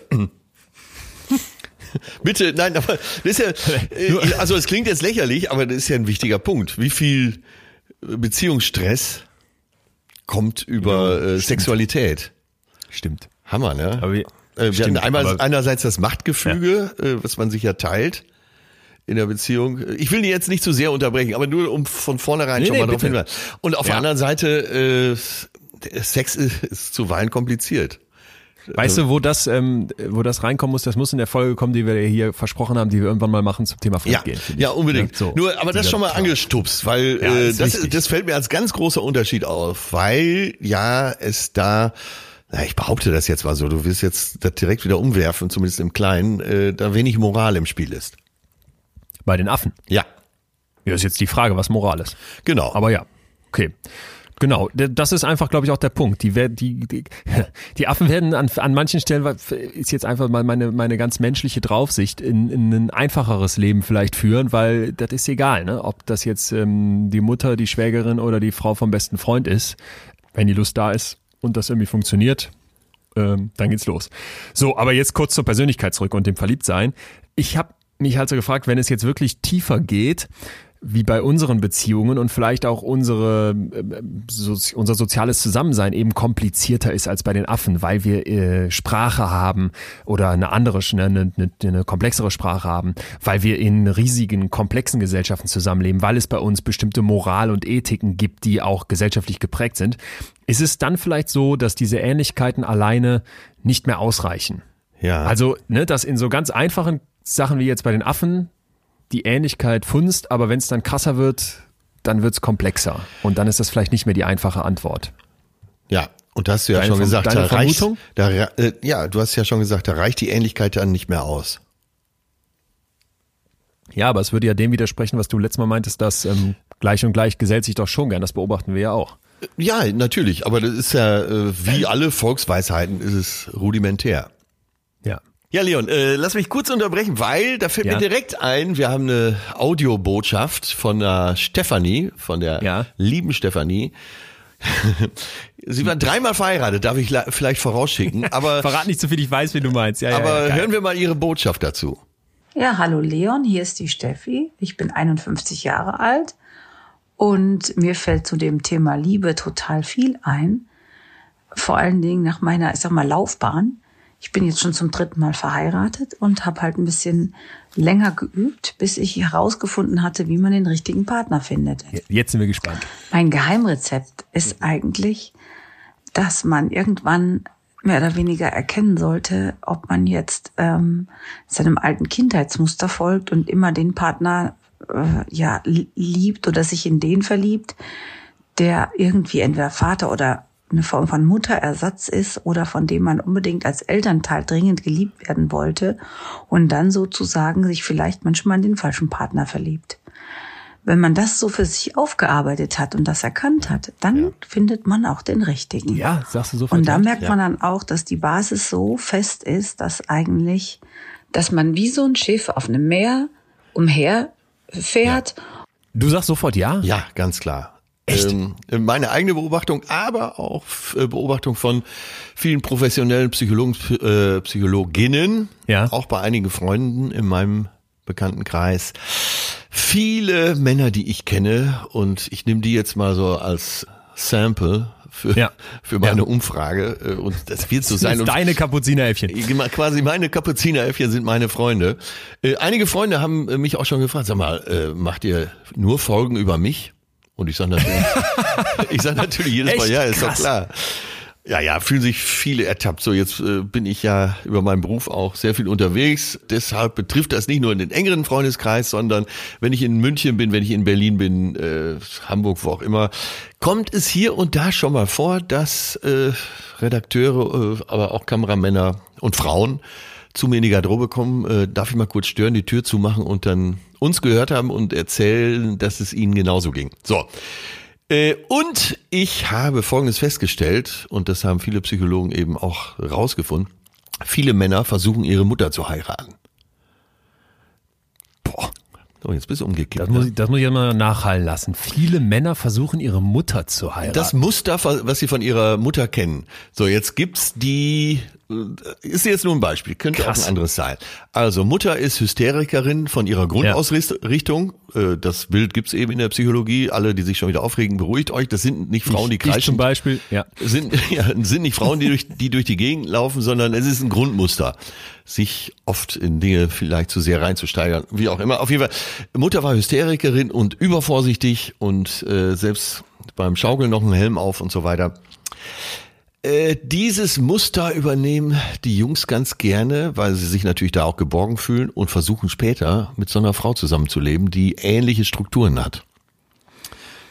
Bitte, nein, aber das ist ja, äh, also es klingt jetzt lächerlich, aber das ist ja ein wichtiger Punkt. Wie viel Beziehungsstress kommt über äh, Sexualität? Stimmt. Hammer, ne? Aber wir, Äh, wir stimmt, hatten einmal einerseits das Machtgefüge, äh, was man sich ja teilt in der Beziehung. Ich will die jetzt nicht zu sehr unterbrechen, aber nur um von vornherein Nee, schon nee, mal drauf hinweisen. Und auf der Ja. anderen Seite, äh, der Sex ist, ist zuweilen kompliziert. Weißt du, wo das, ähm, wo das reinkommen muss? Das muss in der Folge kommen, die wir hier versprochen haben, die wir irgendwann mal machen zum Thema Ja, Fremdgehen. ja, ich. unbedingt. Ja, so. Nur, aber das schon mal angestupst, weil Ja, äh, das, wichtig. das fällt mir als ganz großer Unterschied auf, weil ja es da, na, ich behaupte das jetzt mal so, du wirst jetzt das direkt wieder umwerfen, zumindest im Kleinen, äh, da wenig Moral im Spiel ist. Bei den Affen. Ja, Ja, ist jetzt die Frage, was Moral ist. genau. Aber ja, okay. Genau, das ist einfach, glaube ich, auch der Punkt. Die, die, die, die Affen werden an, an manchen Stellen, ist jetzt einfach mal meine, meine ganz menschliche Draufsicht, in, in ein einfacheres Leben vielleicht führen, weil das ist egal, ne? ob das jetzt ähm, die Mutter, die Schwägerin oder die Frau vom besten Freund ist. Wenn die Lust da ist und das irgendwie funktioniert, ähm, dann geht's los. So, aber jetzt kurz zur Persönlichkeit zurück und dem Verliebtsein. Ich habe mich halt so gefragt, wenn es jetzt wirklich tiefer geht, wie bei unseren Beziehungen und vielleicht auch unsere, äh, so, unser soziales Zusammensein eben komplizierter ist als bei den Affen, weil wir äh, Sprache haben oder eine andere, eine, eine, eine komplexere Sprache haben, weil wir in riesigen, komplexen Gesellschaften zusammenleben, weil es bei uns bestimmte Moral und Ethiken gibt, die auch gesellschaftlich geprägt sind. Ist es dann vielleicht so, dass diese Ähnlichkeiten alleine nicht mehr ausreichen? ja. Also, ne, dass in so ganz einfachen Sachen wie jetzt bei den Affen die Ähnlichkeit funzt, aber wenn es dann krasser wird, dann wird's komplexer. Und dann ist das vielleicht nicht mehr die einfache Antwort. Ja, und da hast du ja Deine schon gesagt, da reicht, da, äh, ja, du hast ja schon gesagt, da reicht die Ähnlichkeit dann nicht mehr aus. Ja, aber es würde ja dem widersprechen, was du letztes Mal meintest, dass ähm, gleich und gleich gesellt sich doch schon gern. Das beobachten wir ja auch. Ja, natürlich, aber das ist ja, äh, wie alle Volksweisheiten, ist es rudimentär. Ja. Ja, Leon, äh, lass mich kurz unterbrechen, weil da fällt Ja. mir direkt ein, wir haben eine Audiobotschaft von der Stefanie, von der Ja. lieben Stefanie. Sie war dreimal verheiratet, darf ich vielleicht vorausschicken, aber, Verrat nicht so viel, ich weiß, wie du meinst. Ja, aber ja, ja, hören wir mal ihre Botschaft dazu. Ja, hallo Leon, hier ist die Steffi. Ich bin 51 Jahre alt und mir fällt zu dem Thema Liebe total viel ein. Vor allen Dingen nach meiner, ich sag mal, Laufbahn. Ich bin jetzt schon zum dritten Mal verheiratet und habe halt ein bisschen länger geübt, bis ich herausgefunden hatte, wie man den richtigen Partner findet. Jetzt sind wir gespannt. Mein Geheimrezept ist eigentlich, dass man irgendwann mehr oder weniger erkennen sollte, ob man jetzt ähm, seinem alten Kindheitsmuster folgt und immer den Partner äh, ja li- liebt oder sich in den verliebt, der irgendwie entweder Vater oder eine Form von Mutterersatz ist oder von dem man unbedingt als Elternteil dringend geliebt werden wollte und dann sozusagen sich vielleicht manchmal in den falschen Partner verliebt. Wenn man das so für sich aufgearbeitet hat und das erkannt hat, dann findet man auch den richtigen. Ja, sagst du sofort. Und da ja? merkt man dann auch, dass die Basis so fest ist, dass eigentlich, dass man wie so ein Schiff auf einem Meer umher fährt Du sagst sofort ja? Ja, ganz klar. Echt? Ähm, meine eigene Beobachtung, aber auch äh, Beobachtung von vielen professionellen Psychologen, äh, Psychologinnen, Ja. auch bei einigen Freunden in meinem Bekanntenkreis. Viele Männer, die ich kenne, und ich nehme die jetzt mal so als Sample für, Ja. für meine Ja. Umfrage. äh, Und das wird so Das sein. ist Und deine Kapuzineräffchen. Quasi meine Kapuzineräffchen sind meine Freunde. Äh, einige Freunde haben mich auch schon gefragt, sag mal, macht ihr nur Folgen über mich? Und ich sage natürlich, ich sage natürlich jedes Mal, Echt? ja, ist Krass. doch klar. Ja, ja, fühlen sich viele ertappt. So, jetzt äh, bin ich ja über meinen Beruf auch sehr viel unterwegs. Deshalb betrifft das nicht nur in den engeren Freundeskreis, sondern wenn ich in München bin, wenn ich in Berlin bin, äh, Hamburg, wo auch immer, kommt es hier und da schon mal vor, dass äh, Redakteure, äh, aber auch Kameramänner und Frauen zu mir in die Garderobe kommen, äh, darf ich mal kurz stören, die Tür zumachen und dann uns gehört haben und erzählen, dass es ihnen genauso ging. So, äh, und ich habe Folgendes festgestellt, und das haben viele Psychologen eben auch rausgefunden. Viele Männer versuchen, ihre Mutter zu heiraten. Boah. Oh, jetzt bist du umgekehrt. Das muss, ich, das muss ich mal nachhallen lassen. Viele Männer versuchen, ihre Mutter zu heiraten. Das Muster, was sie von ihrer Mutter kennen. So, jetzt gibt's die ist jetzt nur ein Beispiel, könnte Krass. auch ein anderes sein. Also Mutter ist Hysterikerin von ihrer Grundausrichtung. Ja. Äh, das Bild gibt's eben in der Psychologie. Alle, die sich schon wieder aufregen, beruhigt euch. Das sind nicht Frauen, die kreischen. Zum Beispiel, ja. Sind, ja, sind nicht Frauen, die durch, die durch die Gegend laufen, sondern es ist ein Grundmuster, sich oft in Dinge vielleicht zu sehr reinzusteigern, wie auch immer. Auf jeden Fall, Mutter war Hysterikerin und übervorsichtig und äh, selbst beim Schaukeln noch einen Helm auf und so weiter. Äh, dieses Muster übernehmen die Jungs ganz gerne, weil sie sich natürlich da auch geborgen fühlen und versuchen später mit so einer Frau zusammenzuleben, die ähnliche Strukturen hat.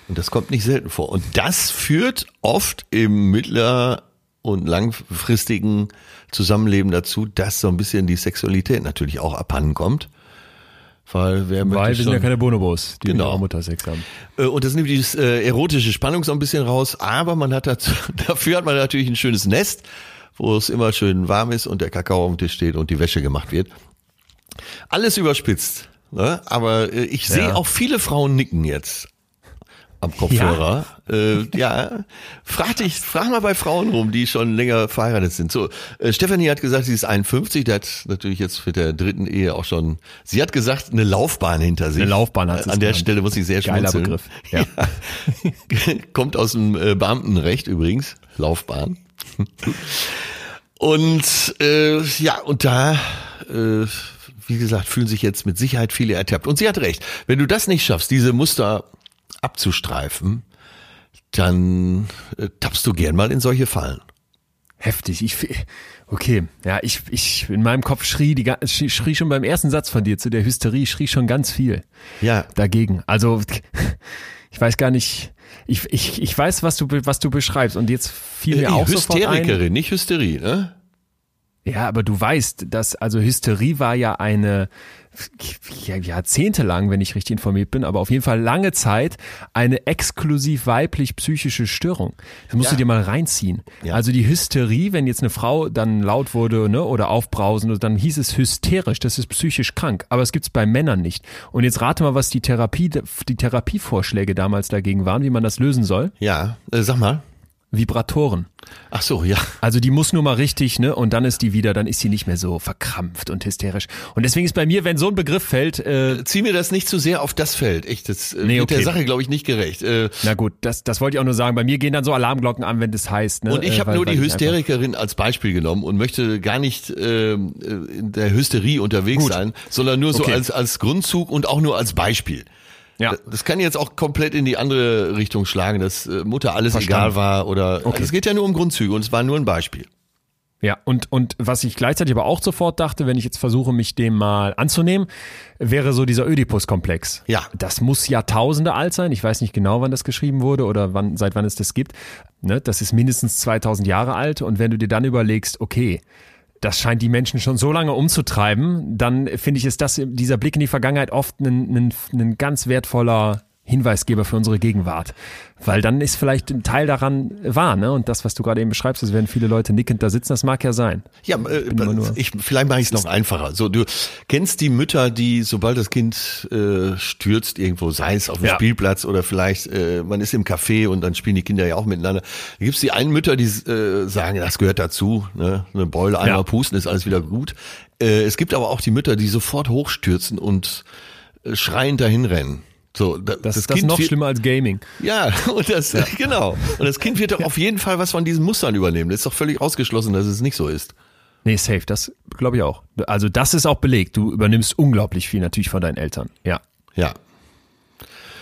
Und das kommt nicht selten vor. Und das führt oft im mittler- und langfristigen Zusammenleben dazu, dass so ein bisschen die Sexualität natürlich auch abhanden kommt. Weil, wer Weil wir sind ja keine Bonobos, die genau. Muttersex haben. Äh, und das nimmt dieses äh, erotische Spannung so ein bisschen raus, aber man hat dazu, dafür hat man natürlich ein schönes Nest, wo es immer schön warm ist und der Kakao auf dem Tisch steht und die Wäsche gemacht wird. Alles überspitzt. Ne? Aber äh, ich sehe ja. auch viele Frauen nicken jetzt am Kopfhörer. Ja, äh, ja. frag dich, frag mal bei Frauen rum, die schon länger verheiratet sind. So, äh, Stefanie hat gesagt, sie ist 51, der hat natürlich jetzt für der dritten Ehe auch schon, sie hat gesagt, eine Laufbahn hinter sich. Eine Laufbahn hat sie. An der genannt. Stelle muss ich sehr Geiler schmunzeln. Begriff. Ja. ja. Kommt aus dem äh, Beamtenrecht übrigens, Laufbahn. Und äh, ja, und da äh, wie gesagt, fühlen sich jetzt mit Sicherheit viele ertappt. Und sie hat recht. Wenn du das nicht schaffst, diese Muster abzustreifen, dann äh, tappst du gern mal in solche Fallen. Heftig. Ich, okay, ja, ich, ich, in meinem Kopf schrie, die, schrie schon beim ersten Satz von dir zu der Hysterie, schrie schon ganz viel. Ja. Dagegen. Also, ich weiß gar nicht, ich, ich, ich weiß, was du, was du beschreibst und jetzt fiel mir äh, auch sofort ein. Hysterikerin, nicht Hysterie, ne? Ja, aber du weißt, dass, also Hysterie war ja eine, jahrzehntelang, wenn ich richtig informiert bin, aber auf jeden Fall lange Zeit eine exklusiv weiblich psychische Störung. Das musst ja. du dir mal reinziehen. Ja. Also die Hysterie, wenn jetzt eine Frau dann laut wurde ne, oder aufbrausend, dann hieß es hysterisch, das ist psychisch krank. Aber es gibt's bei Männern nicht. Und jetzt rate mal, was die Therapie, die Therapievorschläge damals dagegen waren, wie man das lösen soll. Ja, äh, sag mal. Vibratoren. Ach so, ja. Also die muss nur mal richtig, ne? Und dann ist die wieder, dann ist sie nicht mehr so verkrampft und hysterisch. Und deswegen ist bei mir, wenn so ein Begriff fällt, äh, zieh mir das nicht zu sehr auf das Feld. Echt, das äh, nee, okay. der Sache, glaube ich, nicht gerecht. Äh, Na gut, das, das wollte ich auch nur sagen. Bei mir gehen dann so Alarmglocken an, wenn das heißt. Ne? Und ich habe äh, nur die Hysterikerin als Beispiel genommen und möchte gar nicht äh, in der Hysterie unterwegs gut. sein, sondern nur so okay. als als Grundzug und auch nur als Beispiel. Ja. Das kann jetzt auch komplett in die andere Richtung schlagen, dass äh, Mutter alles Verstanden. egal war oder okay. es geht ja nur um Grundzüge und es war nur ein Beispiel. Ja, und, und was ich gleichzeitig aber auch sofort dachte, wenn ich jetzt versuche, mich dem mal anzunehmen, wäre so dieser Ödipus-Komplex. Ja. Das muss Jahrtausende alt sein. Ich weiß nicht genau, wann das geschrieben wurde oder wann, seit wann es das gibt. Ne? Das ist mindestens 2000 Jahre alt. Und wenn du dir dann überlegst, okay, das scheint die Menschen schon so lange umzutreiben, dann finde ich, ist das, dieser Blick in die Vergangenheit oft ein, ein, ein ganz wertvoller Hinweisgeber für unsere Gegenwart. Weil dann ist vielleicht ein Teil daran wahr, ne? Und das, was du gerade eben beschreibst, es werden viele Leute nickend da sitzen, das mag ja sein. Ja, äh, ich, vielleicht mache ich es noch einfacher. So, du kennst die Mütter, die, sobald das Kind äh, stürzt irgendwo, sei es auf dem ja. Spielplatz oder vielleicht äh, man ist im Café und dann spielen die Kinder ja auch miteinander. Da gibt es die einen Mütter, die äh, sagen, das gehört dazu, ne? Eine Beule einmal ja. pusten, ist alles wieder gut. Äh, es gibt aber auch die Mütter, die sofort hochstürzen und äh, schreiend dahin rennen. So, das, das, das, das ist noch schlimmer als Gaming. Ja, und das, ja. genau. Und das Kind wird doch auf jeden Fall was von diesen Mustern übernehmen. Das ist doch völlig ausgeschlossen, dass es nicht so ist. Nee, safe, das glaube ich auch. Also das ist auch belegt. Du übernimmst unglaublich viel natürlich von deinen Eltern. Ja. Ja.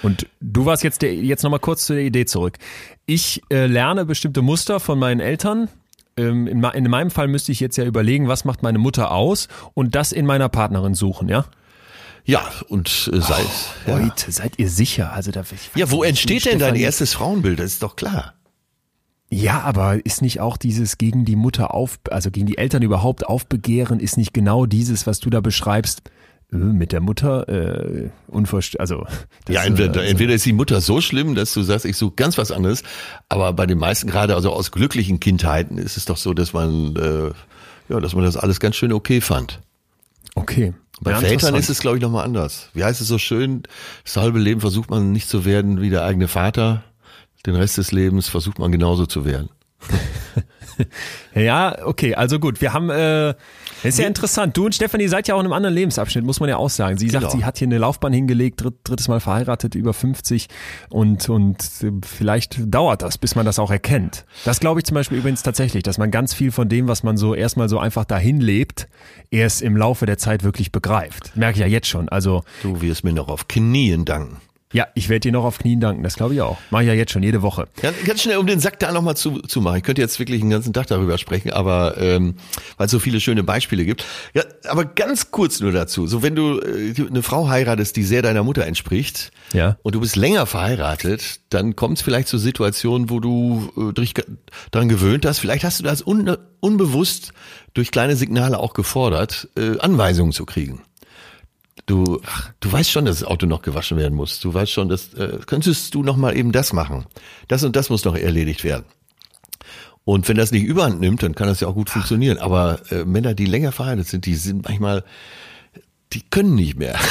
Und du warst jetzt der, jetzt nochmal kurz zu der Idee zurück. Ich äh, lerne bestimmte Muster von meinen Eltern. Ähm, in, in meinem Fall müsste ich jetzt ja überlegen, was macht meine Mutter aus und das in meiner Partnerin suchen, ja? Ja, und äh, seid, oh, ja. Leute, seid ihr sicher? Also da, ja, wo entsteht denn dein erstes Frauenbild? Das ist doch klar. Ja, aber ist nicht auch dieses gegen die Mutter auf, also gegen die Eltern überhaupt aufbegehren, ist nicht genau dieses, was du da beschreibst? Äh, mit der Mutter äh, unverständlich. Also ja, entweder, also, entweder ist die Mutter so schlimm, dass du sagst, ich suche ganz was anderes. Aber bei den meisten gerade, also aus glücklichen Kindheiten, ist es doch so, dass man äh, ja, dass man das alles ganz schön okay fand. Okay. Bei ja, Vätern ist es, glaube ich, nochmal anders. Wie heißt es so schön? Das halbe Leben versucht man nicht zu werden wie der eigene Vater den Rest des Lebens versucht man genauso zu werden. ja, okay, also gut. Wir haben, äh, ist ja interessant. Du und Stefanie seid ja auch in einem anderen Lebensabschnitt, muss man ja auch sagen. Sie sagt, genau. sie hat hier eine Laufbahn hingelegt, dritt, drittes Mal verheiratet, über 50 und, und vielleicht dauert das, bis man das auch erkennt. Das glaube ich zum Beispiel übrigens tatsächlich, dass man ganz viel von dem, was man so erstmal so einfach dahin lebt, erst im Laufe der Zeit wirklich begreift. Merke ich ja jetzt schon. Also. Du wirst mir noch auf Knien danken. Ja, ich werde dir noch auf Knien danken, das glaube ich auch. Mache ich ja jetzt schon, jede Woche. Ja, ganz schnell, um den Sack da nochmal zu, zu machen. Ich könnte jetzt wirklich einen ganzen Tag darüber sprechen, aber ähm, weil es so viele schöne Beispiele gibt. Ja, aber ganz kurz nur dazu. So, wenn du äh, eine Frau heiratest, die sehr deiner Mutter entspricht, ja. und du bist länger verheiratet, dann kommt es vielleicht zu Situationen, wo du äh, dich daran gewöhnt hast. Vielleicht hast du das un, unbewusst durch kleine Signale auch gefordert, äh, Anweisungen zu kriegen. Du, du weißt schon, dass das Auto noch gewaschen werden muss. Du weißt schon, dass äh, könntest du noch mal eben das machen. Das und das muss noch erledigt werden. Und wenn das nicht überhand nimmt, dann kann das ja auch gut funktionieren. Aber äh, Männer, die länger verheiratet sind, die sind manchmal, die können nicht mehr.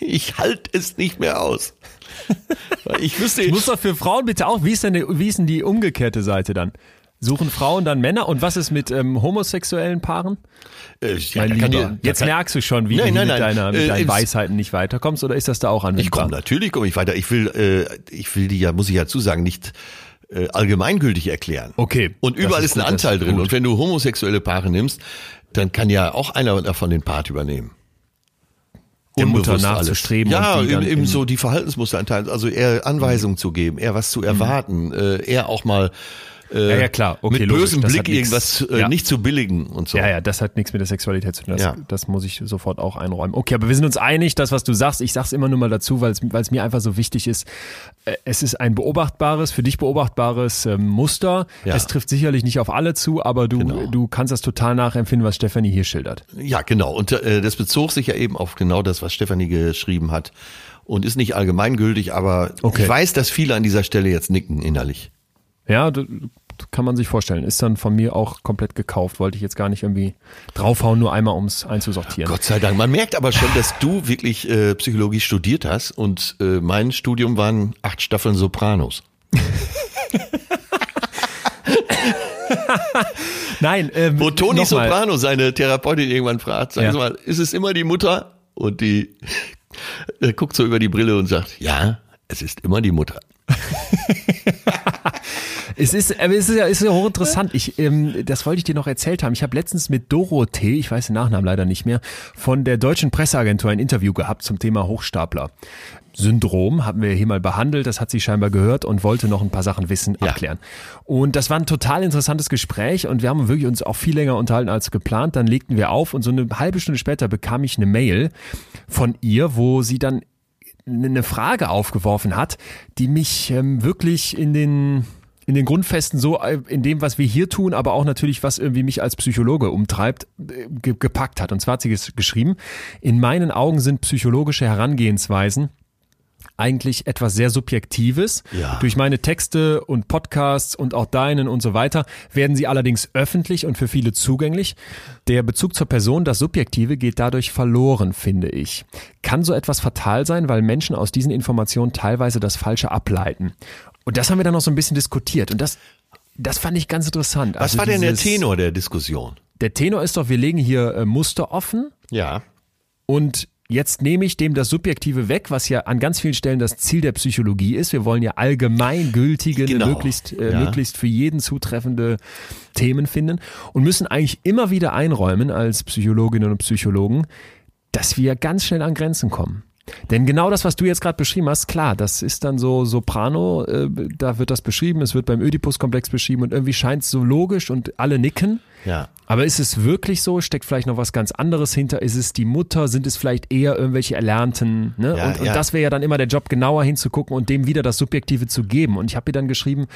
Ich halte es nicht mehr aus. Ich wüsste. Ich muss doch für Frauen bitte auch, wie ist denn, wie ist denn die umgekehrte Seite dann? Suchen Frauen dann Männer? Und was ist mit ähm, homosexuellen Paaren? Äh, ja, Liebe, die, jetzt merkst du schon, wie nein, du nein, mit, nein. Deiner, mit äh, deinen Weisheiten nicht weiterkommst, oder ist das da auch anwendbar? Ich komme natürlich, komme ich weiter. Ich will, äh, ich will die ja, muss ich ja zusagen, nicht äh, allgemeingültig erklären. Okay. Und überall ist, ist, ein Anteil drin. Gut. Und wenn du homosexuelle Paare nimmst, dann kann ja auch einer davon den Part übernehmen. Der Mutter nachzustreben. Ja, eben, eben so die Verhaltensmuster anteilen, also eher Anweisungen mhm. zu geben, eher was zu erwarten, mhm. äh, eher auch mal äh, ja, ja, klar. Okay, mit bösem Blick irgendwas äh, ja. nicht zu billigen und so. Ja, ja, das hat nichts mit der Sexualität zu tun. Das, ja. das muss ich sofort auch einräumen. Okay, aber wir sind uns einig, das, was du sagst, ich sag's immer nur mal dazu, weil es mir einfach so wichtig ist. Äh, es ist ein beobachtbares, für dich beobachtbares äh, Muster. Es trifft sicherlich nicht auf alle zu, aber du, genau. du kannst das total nachempfinden, was Stefanie hier schildert. Ja, genau. Und äh, das bezog sich ja eben auf genau das, was Stefanie geschrieben hat. Und ist nicht allgemeingültig, aber okay. ich weiß, dass viele an dieser Stelle jetzt nicken innerlich. Ja, kann man sich vorstellen. Ist dann von mir auch komplett gekauft. Wollte ich jetzt gar nicht irgendwie draufhauen, nur einmal, um es einzusortieren. Gott sei Dank. Man merkt aber schon, dass du wirklich äh, Psychologie studiert hast und äh, mein Studium waren acht Staffeln Sopranos. Nein, ähm, wo Toni Soprano seine Therapeutin irgendwann fragt, sagen ja. Sie mal, ist es immer die Mutter? Und die äh, guckt so über die Brille und sagt, ja, es ist immer die Mutter. Es ist, aber es ist ja, ist ja hochinteressant. Ich, ähm, das wollte ich dir noch erzählt haben. Ich habe letztens mit Dorothee, ich weiß den Nachnamen leider nicht mehr, von der deutschen Presseagentur ein Interview gehabt zum Thema Hochstapler. Syndrom haben wir hier mal behandelt. Das hat sie scheinbar gehört und wollte noch ein paar Sachen wissen, ja. abklären. Und das war ein total interessantes Gespräch und wir haben wirklich uns auch viel länger unterhalten als geplant. Dann legten wir auf und so eine halbe Stunde später bekam ich eine Mail von ihr, wo sie dann eine Frage aufgeworfen hat, die mich ähm, wirklich in den in den Grundfesten so, äh, in dem, was wir hier tun, aber auch natürlich, was irgendwie mich als Psychologe umtreibt, äh, ge gepackt hat. Und zwar hat sie geschrieben, in meinen Augen sind psychologische Herangehensweisen eigentlich etwas sehr Subjektives. Ja. Durch meine Texte und Podcasts und auch deinen und so weiter werden sie allerdings öffentlich und für viele zugänglich. Der Bezug zur Person, das Subjektive, geht dadurch verloren, finde ich. Kann so etwas fatal sein, weil Menschen aus diesen Informationen teilweise das Falsche ableiten. Und das haben wir dann noch so ein bisschen diskutiert. Und das, das fand ich ganz interessant. Was also war denn der Tenor der Diskussion? Der Tenor ist doch, wir legen hier äh, Muster offen. Ja. Und Jetzt nehme ich dem das Subjektive weg, was ja an ganz vielen Stellen das Ziel der Psychologie ist. Wir wollen ja allgemeingültige, genau. möglichst, äh, ja. möglichst für jeden zutreffende Themen finden und müssen eigentlich immer wieder einräumen als Psychologinnen und Psychologen, dass wir ganz schnell an Grenzen kommen. Denn genau das, was du jetzt gerade beschrieben hast, klar, das ist dann so Soprano, äh, da wird das beschrieben, es wird beim Oedipus-Komplex beschrieben und irgendwie scheint es so logisch und alle nicken. Ja. Aber ist es wirklich so? Steckt vielleicht noch was ganz anderes hinter? Ist es die Mutter? Sind es vielleicht eher irgendwelche Erlernten? Ne? Ja, und, und ja. das wäre ja dann immer der Job, genauer hinzugucken und dem wieder das Subjektive zu geben. Und ich habe ihr dann geschrieben,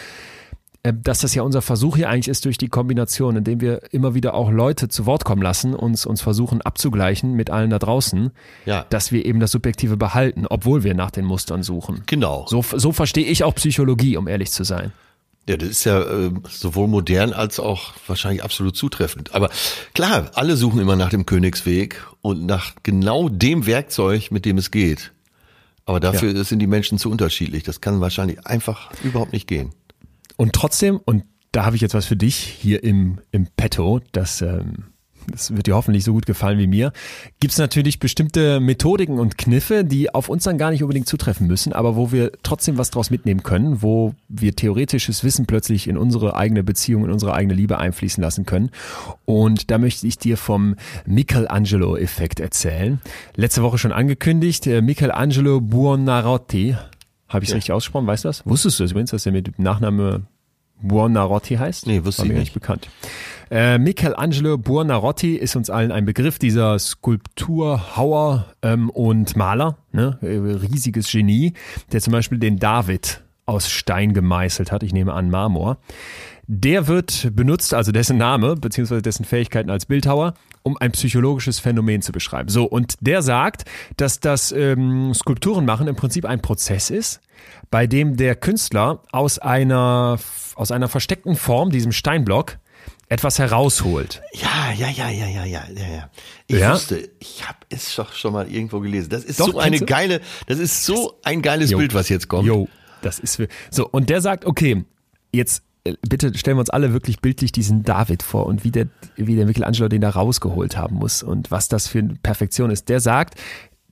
dass das ja unser Versuch hier eigentlich ist durch die Kombination, indem wir immer wieder auch Leute zu Wort kommen lassen, uns, uns versuchen abzugleichen mit allen da draußen, Ja. dass wir eben das Subjektive behalten, obwohl wir nach den Mustern suchen. Genau. So, so verstehe ich auch Psychologie, um ehrlich zu sein. Ja, das ist ja äh, sowohl modern als auch wahrscheinlich absolut zutreffend. Aber klar, alle suchen immer nach dem Königsweg und nach genau dem Werkzeug, mit dem es geht. Aber dafür sind die Menschen zu unterschiedlich. Das kann wahrscheinlich einfach überhaupt nicht gehen. Und trotzdem, und da habe ich jetzt was für dich hier im, im Petto, das, ähm, das wird dir hoffentlich so gut gefallen wie mir, gibt es natürlich bestimmte Methodiken und Kniffe, die auf uns dann gar nicht unbedingt zutreffen müssen, aber wo wir trotzdem was draus mitnehmen können, wo wir theoretisches Wissen plötzlich in unsere eigene Beziehung, in unsere eigene Liebe einfließen lassen können. Und da möchte ich dir vom Michelangelo-Effekt erzählen. Letzte Woche schon angekündigt, äh, Michelangelo Buonarroti, habe ich es richtig ausgesprochen, weißt du das? Wusstest du das übrigens, dass er mit Nachname Buonarroti heißt? Nee, wusste War ich mir nicht. bekannt. Äh, Michelangelo Buonarroti ist uns allen ein Begriff, dieser Skulpturhauer ähm, und Maler, ne? Äh, riesiges Genie, der zum Beispiel den David aus Stein gemeißelt hat, ich nehme an Marmor. Der wird benutzt, also dessen Name, beziehungsweise dessen Fähigkeiten als Bildhauer, um ein psychologisches Phänomen zu beschreiben. So, und der sagt, dass das ähm, Skulpturenmachen im Prinzip ein Prozess ist, bei dem der Künstler aus einer, aus einer versteckten Form, diesem Steinblock, etwas herausholt. Ja, ja, ja, ja, ja, ja, ja, ja. Ich Ja? wusste, ich habe es doch schon mal irgendwo gelesen. Das ist Doch, so eine geile, das ist so ein geiles Jo. Bild, was jetzt kommt. Jo, das ist so. Und der sagt, okay, jetzt bitte stellen wir uns alle wirklich bildlich diesen David vor und wie der, wie der Michelangelo den da rausgeholt haben muss und was das für eine Perfektion ist. Der sagt,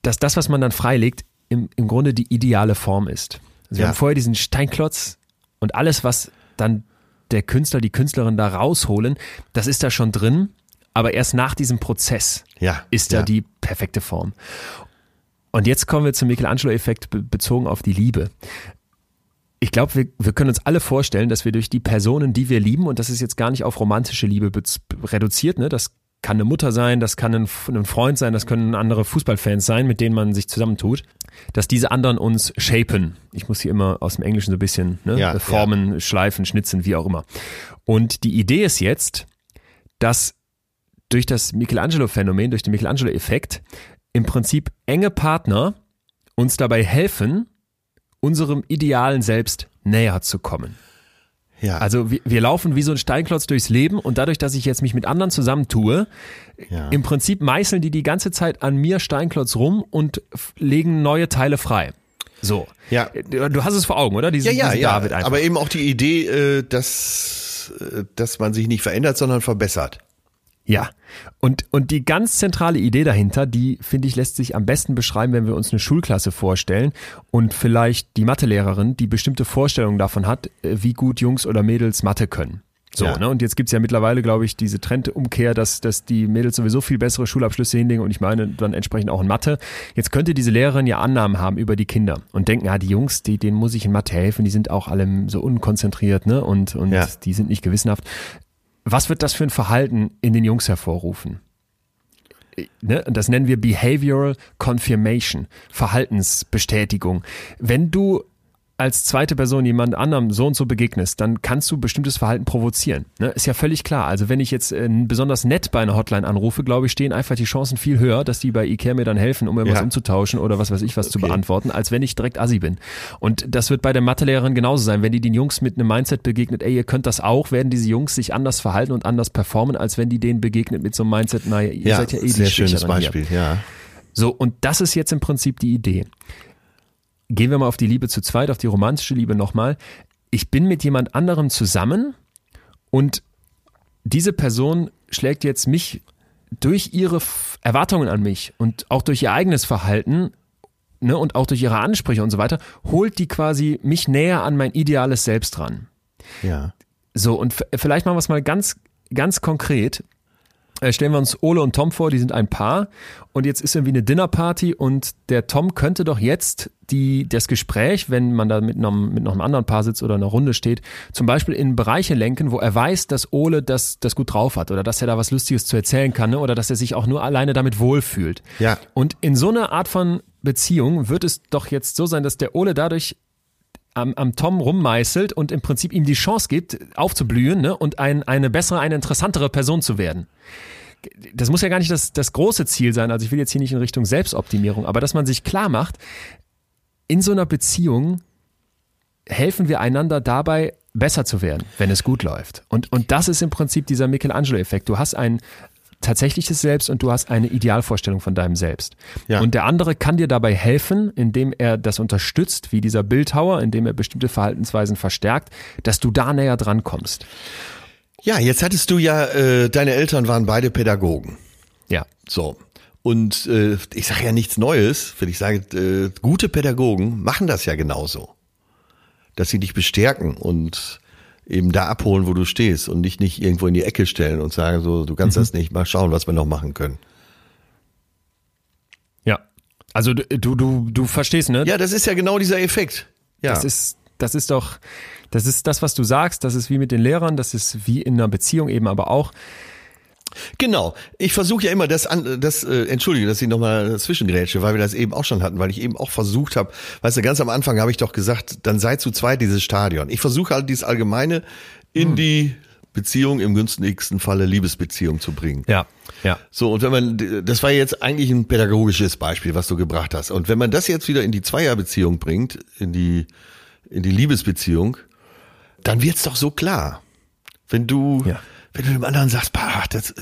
dass das, was man dann freilegt, im, im Grunde die ideale Form ist. Also wir Ja. haben vorher diesen Steinklotz und alles, was dann der Künstler, die Künstlerin da rausholen, das ist da schon drin, aber erst nach diesem Prozess Ja, ist da ja. die perfekte Form. Und jetzt kommen wir zum Michelangelo-Effekt be bezogen auf die Liebe. Ich glaube, wir, wir können uns alle vorstellen, dass wir durch die Personen, die wir lieben, und das ist jetzt gar nicht auf romantische Liebe reduziert, ne? das kann eine Mutter sein, das kann ein, ein Freund sein, das können andere Fußballfans sein, mit denen man sich zusammentut, dass diese anderen uns shapen. Ich muss hier immer aus dem Englischen so ein bisschen ne? Ja, formen, schleifen, schnitzen, wie auch immer. Und die Idee ist jetzt, dass durch das Michelangelo-Phänomen, durch den Michelangelo-Effekt, im Prinzip enge Partner uns dabei helfen, unserem idealen Selbst näher zu kommen. Ja, Also wir, wir laufen wie so ein Steinklotz durchs Leben und dadurch, dass ich jetzt mich mit anderen zusammentue, ja. im Prinzip meißeln die die ganze Zeit an mir Steinklotz rum und legen neue Teile frei. So. Ja. Du du hast es vor Augen, oder? Diesen, ja, ja, diesen ja. David einfach. Aber eben auch die Idee, äh, dass, äh, dass man sich nicht verändert, sondern verbessert. Ja, und, und die ganz zentrale Idee dahinter, die finde ich, lässt sich am besten beschreiben, wenn wir uns eine Schulklasse vorstellen und vielleicht die Mathelehrerin, die bestimmte Vorstellungen davon hat, äh, wie gut Jungs oder Mädels Mathe können. So, Ja. ne? Und jetzt gibt's ja mittlerweile, glaube ich, diese Trendumkehr, dass, dass die Mädels sowieso viel bessere Schulabschlüsse hinlegen und ich meine dann entsprechend auch in Mathe. Jetzt könnte diese Lehrerin ja Annahmen haben über die Kinder und denken, ja, die Jungs, die, denen muss ich in Mathe helfen, die sind auch alle so unkonzentriert, ne? Und, und Ja. die sind nicht gewissenhaft. Was wird das für ein Verhalten in den Jungs hervorrufen? Ne? Und das nennen wir Behavioral Confirmation, Verhaltensbestätigung. Wenn du als zweite Person jemand anderem so und so begegnest, dann kannst du bestimmtes Verhalten provozieren. Ne? Ist ja völlig klar. Also wenn ich jetzt äh, besonders nett bei einer Hotline anrufe, glaube ich, stehen einfach die Chancen viel höher, dass die bei Ikea mir dann helfen, um irgendwas Ja. umzutauschen oder was weiß ich was zu Okay. beantworten, als wenn ich direkt assi bin. Und das wird bei der Mathelehrerin genauso sein. Wenn die den Jungs mit einem Mindset begegnet, ey, ihr könnt das auch, werden diese Jungs sich anders verhalten und anders performen, als wenn die denen begegnet mit so einem Mindset, naja, ihr Ja, seid ja eh die sehr schönes Schwächeren hier. Beispiel, ja. So, und das ist jetzt im Prinzip die Idee. Gehen wir mal auf die Liebe zu zweit, auf die romantische Liebe nochmal. Ich bin mit jemand anderem zusammen und diese Person schlägt jetzt mich durch ihre Erwartungen an mich und auch durch ihr eigenes Verhalten ne, und auch durch ihre Ansprüche und so weiter, holt die quasi mich näher an mein ideales Selbst ran. Ja. So, und vielleicht machen wir es mal ganz, ganz konkret. Äh, stellen wir uns Ole und Tom vor, die sind ein Paar und jetzt ist irgendwie eine Dinnerparty und der Tom könnte doch jetzt die, das Gespräch, wenn man da mit einem, mit noch einem anderen Paar sitzt oder einer Runde steht, zum Beispiel in Bereiche lenken, wo er weiß, dass Ole das, das gut drauf hat oder dass er da was Lustiges zu erzählen kann ne? oder dass er sich auch nur alleine damit wohlfühlt. Ja. Und in so einer Art von Beziehung wird es doch jetzt so sein, dass der Ole dadurch am, am Tom rummeißelt und im Prinzip ihm die Chance gibt, aufzublühen ne? und ein, eine bessere, eine interessantere Person zu werden. Das muss ja gar nicht das, das große Ziel sein. Also ich will jetzt hier nicht in Richtung Selbstoptimierung, aber dass man sich klar macht, in so einer Beziehung helfen wir einander dabei, besser zu werden, wenn es gut läuft. Und, und das ist im Prinzip dieser Michelangelo-Effekt. Du hast ein tatsächliches Selbst und du hast eine Idealvorstellung von deinem Selbst. Ja. Und der andere kann dir dabei helfen, indem er das unterstützt, wie dieser Bildhauer, indem er bestimmte Verhaltensweisen verstärkt, dass du da näher dran kommst. Ja, jetzt hattest du ja, äh, deine Eltern waren beide Pädagogen. Ja. So. Und äh, ich sage ja nichts Neues, wenn ich sage, äh, gute Pädagogen machen das ja genauso. Dass sie dich bestärken und eben da abholen, wo du stehst und dich nicht irgendwo in die Ecke stellen und sagen so, du kannst das nicht, mal schauen, was wir noch machen können. Ja. Also du, du, du, du verstehst, ne? Ja, das ist ja genau dieser Effekt. Ja. Das ist, das ist doch, das ist das, was du sagst, das ist wie mit den Lehrern, das ist wie in einer Beziehung eben aber auch. Genau. Ich versuche ja immer das an, das, äh, entschuldige, dass ich nochmal zwischengrätsche, weil wir das eben auch schon hatten, weil ich eben auch versucht habe, weißt du, ganz am Anfang habe ich doch gesagt, dann sei zu zweit dieses Stadion. Ich versuche halt dieses Allgemeine in die Beziehung, im günstigsten Falle Liebesbeziehung zu bringen. Ja, ja. So, und wenn man, das war jetzt eigentlich ein pädagogisches Beispiel, was du gebracht hast. Und wenn man das jetzt wieder in die Zweierbeziehung bringt, in die, in die Liebesbeziehung, dann wird's doch so klar. Wenn du, Ja. Wenn du dem anderen sagst, bah, das,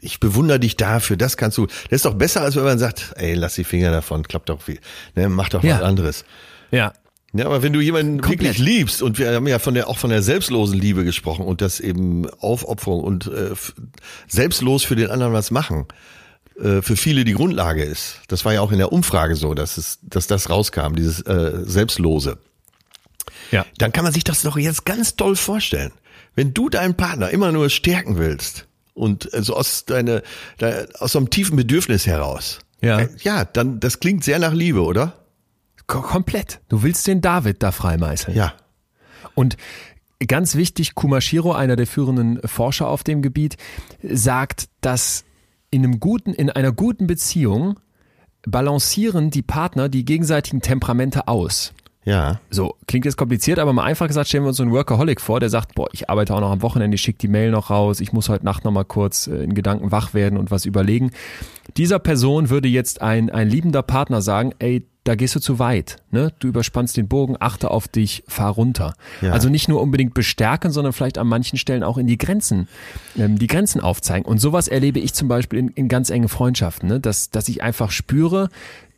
ich bewundere dich dafür, das kannst du, das ist doch besser, als wenn man sagt, ey, lass die Finger davon, klappt doch wie, ne, mach doch Ja. was anderes. Ja. Ja, aber wenn du jemanden Komplett. wirklich liebst und wir haben ja von der auch von der selbstlosen Liebe gesprochen und das eben Aufopferung und äh, selbstlos für den anderen was machen, äh, für viele die Grundlage ist. Das war ja auch in der Umfrage so, dass es, dass das rauskam, dieses äh, Selbstlose. Ja. Dann kann man sich das doch jetzt ganz toll vorstellen. Wenn du deinen Partner immer nur stärken willst und äh, so aus deine, de, aus so einem tiefen Bedürfnis heraus. Ja. Äh, ja, dann das klingt sehr nach Liebe, oder? Ko- komplett. Du willst den David da freimeißeln. Ja. Und ganz wichtig, Kumashiro, einer der führenden Forscher auf dem Gebiet, sagt, dass in einem guten, in einer guten Beziehung balancieren die Partner die gegenseitigen Temperamente aus. Ja. So, klingt jetzt kompliziert, aber mal einfach gesagt, stellen wir uns so einen Workaholic vor, der sagt, boah, ich arbeite auch noch am Wochenende, ich schicke die Mail noch raus, ich muss heute Nacht noch mal kurz äh, in Gedanken wach werden und was überlegen. Dieser Person würde jetzt ein, ein liebender Partner sagen, ey, da gehst du zu weit, ne? Du überspannst den Bogen, achte auf dich, fahr runter. Ja. Also nicht nur unbedingt bestärken, sondern vielleicht an manchen Stellen auch in die Grenzen, ähm, die Grenzen aufzeigen. Und sowas erlebe ich zum Beispiel in, in ganz engen Freundschaften, ne? dass, dass ich einfach spüre,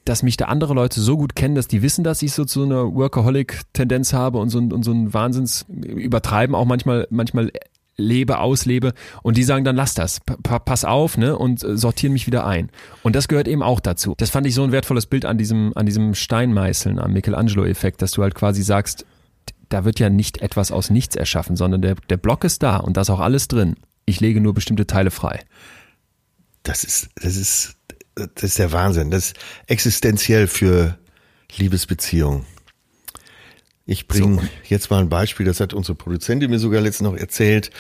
dass mich da andere Leute so gut kennen, dass die wissen, dass ich so zu einer Workaholic-Tendenz habe und so, und so ein Wahnsinns übertreiben auch manchmal, manchmal lebe, auslebe und die sagen dann lass das, pa pa- pass auf, ne und äh, sortieren mich wieder ein. Und das gehört eben auch dazu. Das fand ich so ein wertvolles Bild an diesem an diesem Steinmeißeln, am Michelangelo-Effekt, dass du halt quasi sagst, da wird ja nicht etwas aus nichts erschaffen, sondern der der Block ist da und da ist auch alles drin. Ich lege nur bestimmte Teile frei. Das ist, das ist, das ist der Wahnsinn. Das ist existenziell für Liebesbeziehungen. Ich bringe jetzt mal ein Beispiel, das hat unsere Produzentin mir sogar letztens noch erzählt.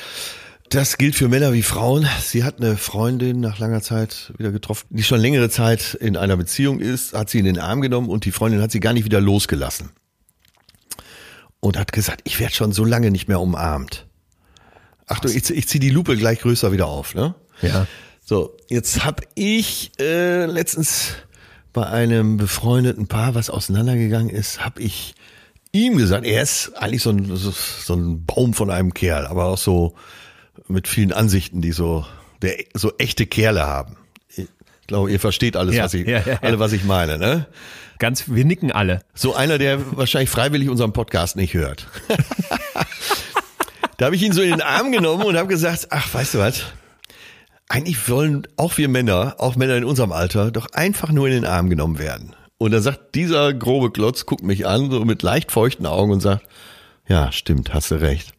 Das gilt für Männer wie Frauen. Sie hat eine Freundin nach langer Zeit wieder getroffen, die schon längere Zeit in einer Beziehung ist, hat sie in den Arm genommen und die Freundin hat sie gar nicht wieder losgelassen. Und hat gesagt, ich werde schon so lange nicht mehr umarmt. Achtung, ich, ich ziehe die Lupe gleich größer wieder auf, ne? Ja. So, jetzt hab ich äh, letztens bei einem befreundeten Paar, was auseinandergegangen ist, hab ich ihm gesagt, er ist eigentlich so ein, so, ein Baum von einem Kerl, aber auch so mit vielen Ansichten, die so, der, so echte Kerle haben. Ich glaube, ihr versteht alles, Ja, was ich, ja, ja. alle, was ich meine, ne? Ganz, wir nicken alle. So einer, der wahrscheinlich freiwillig unseren Podcast nicht hört. da habe ich ihn so in den Arm genommen und habe gesagt, ach, weißt du was? Eigentlich wollen auch wir Männer, auch Männer in unserem Alter, doch einfach nur in den Arm genommen werden. Und dann sagt dieser grobe Klotz, guckt mich an, so mit leicht feuchten Augen und sagt, ja, stimmt, hast du recht.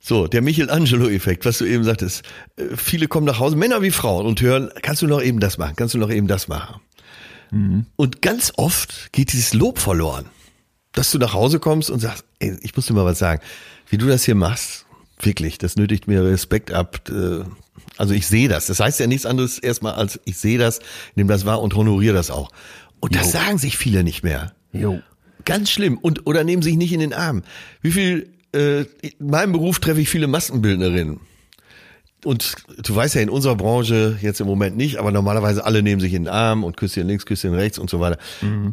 So, der Michelangelo-Effekt, was du eben sagtest. Äh, Viele kommen nach Hause, Männer wie Frauen, und hören, kannst du noch eben das machen, kannst du noch eben das machen. Und ganz oft geht dieses Lob verloren. Dass du nach Hause kommst und sagst, ey, ich muss dir mal was sagen, wie du das hier machst, wirklich, das nötigt mir Respekt ab. Äh, Also ich sehe das. Das heißt ja nichts anderes erstmal als ich sehe das, nehme das wahr und honoriere das auch. Und das sagen sich viele nicht mehr. Jo. Ganz schlimm. Und oder nehmen sich nicht in den Arm. Wie viel äh, in meinem Beruf treffe ich viele Maskenbildnerinnen. Und du weißt ja in unserer Branche jetzt im Moment nicht, aber normalerweise alle nehmen sich in den Arm und Küsschen links, Küsschen rechts und so weiter.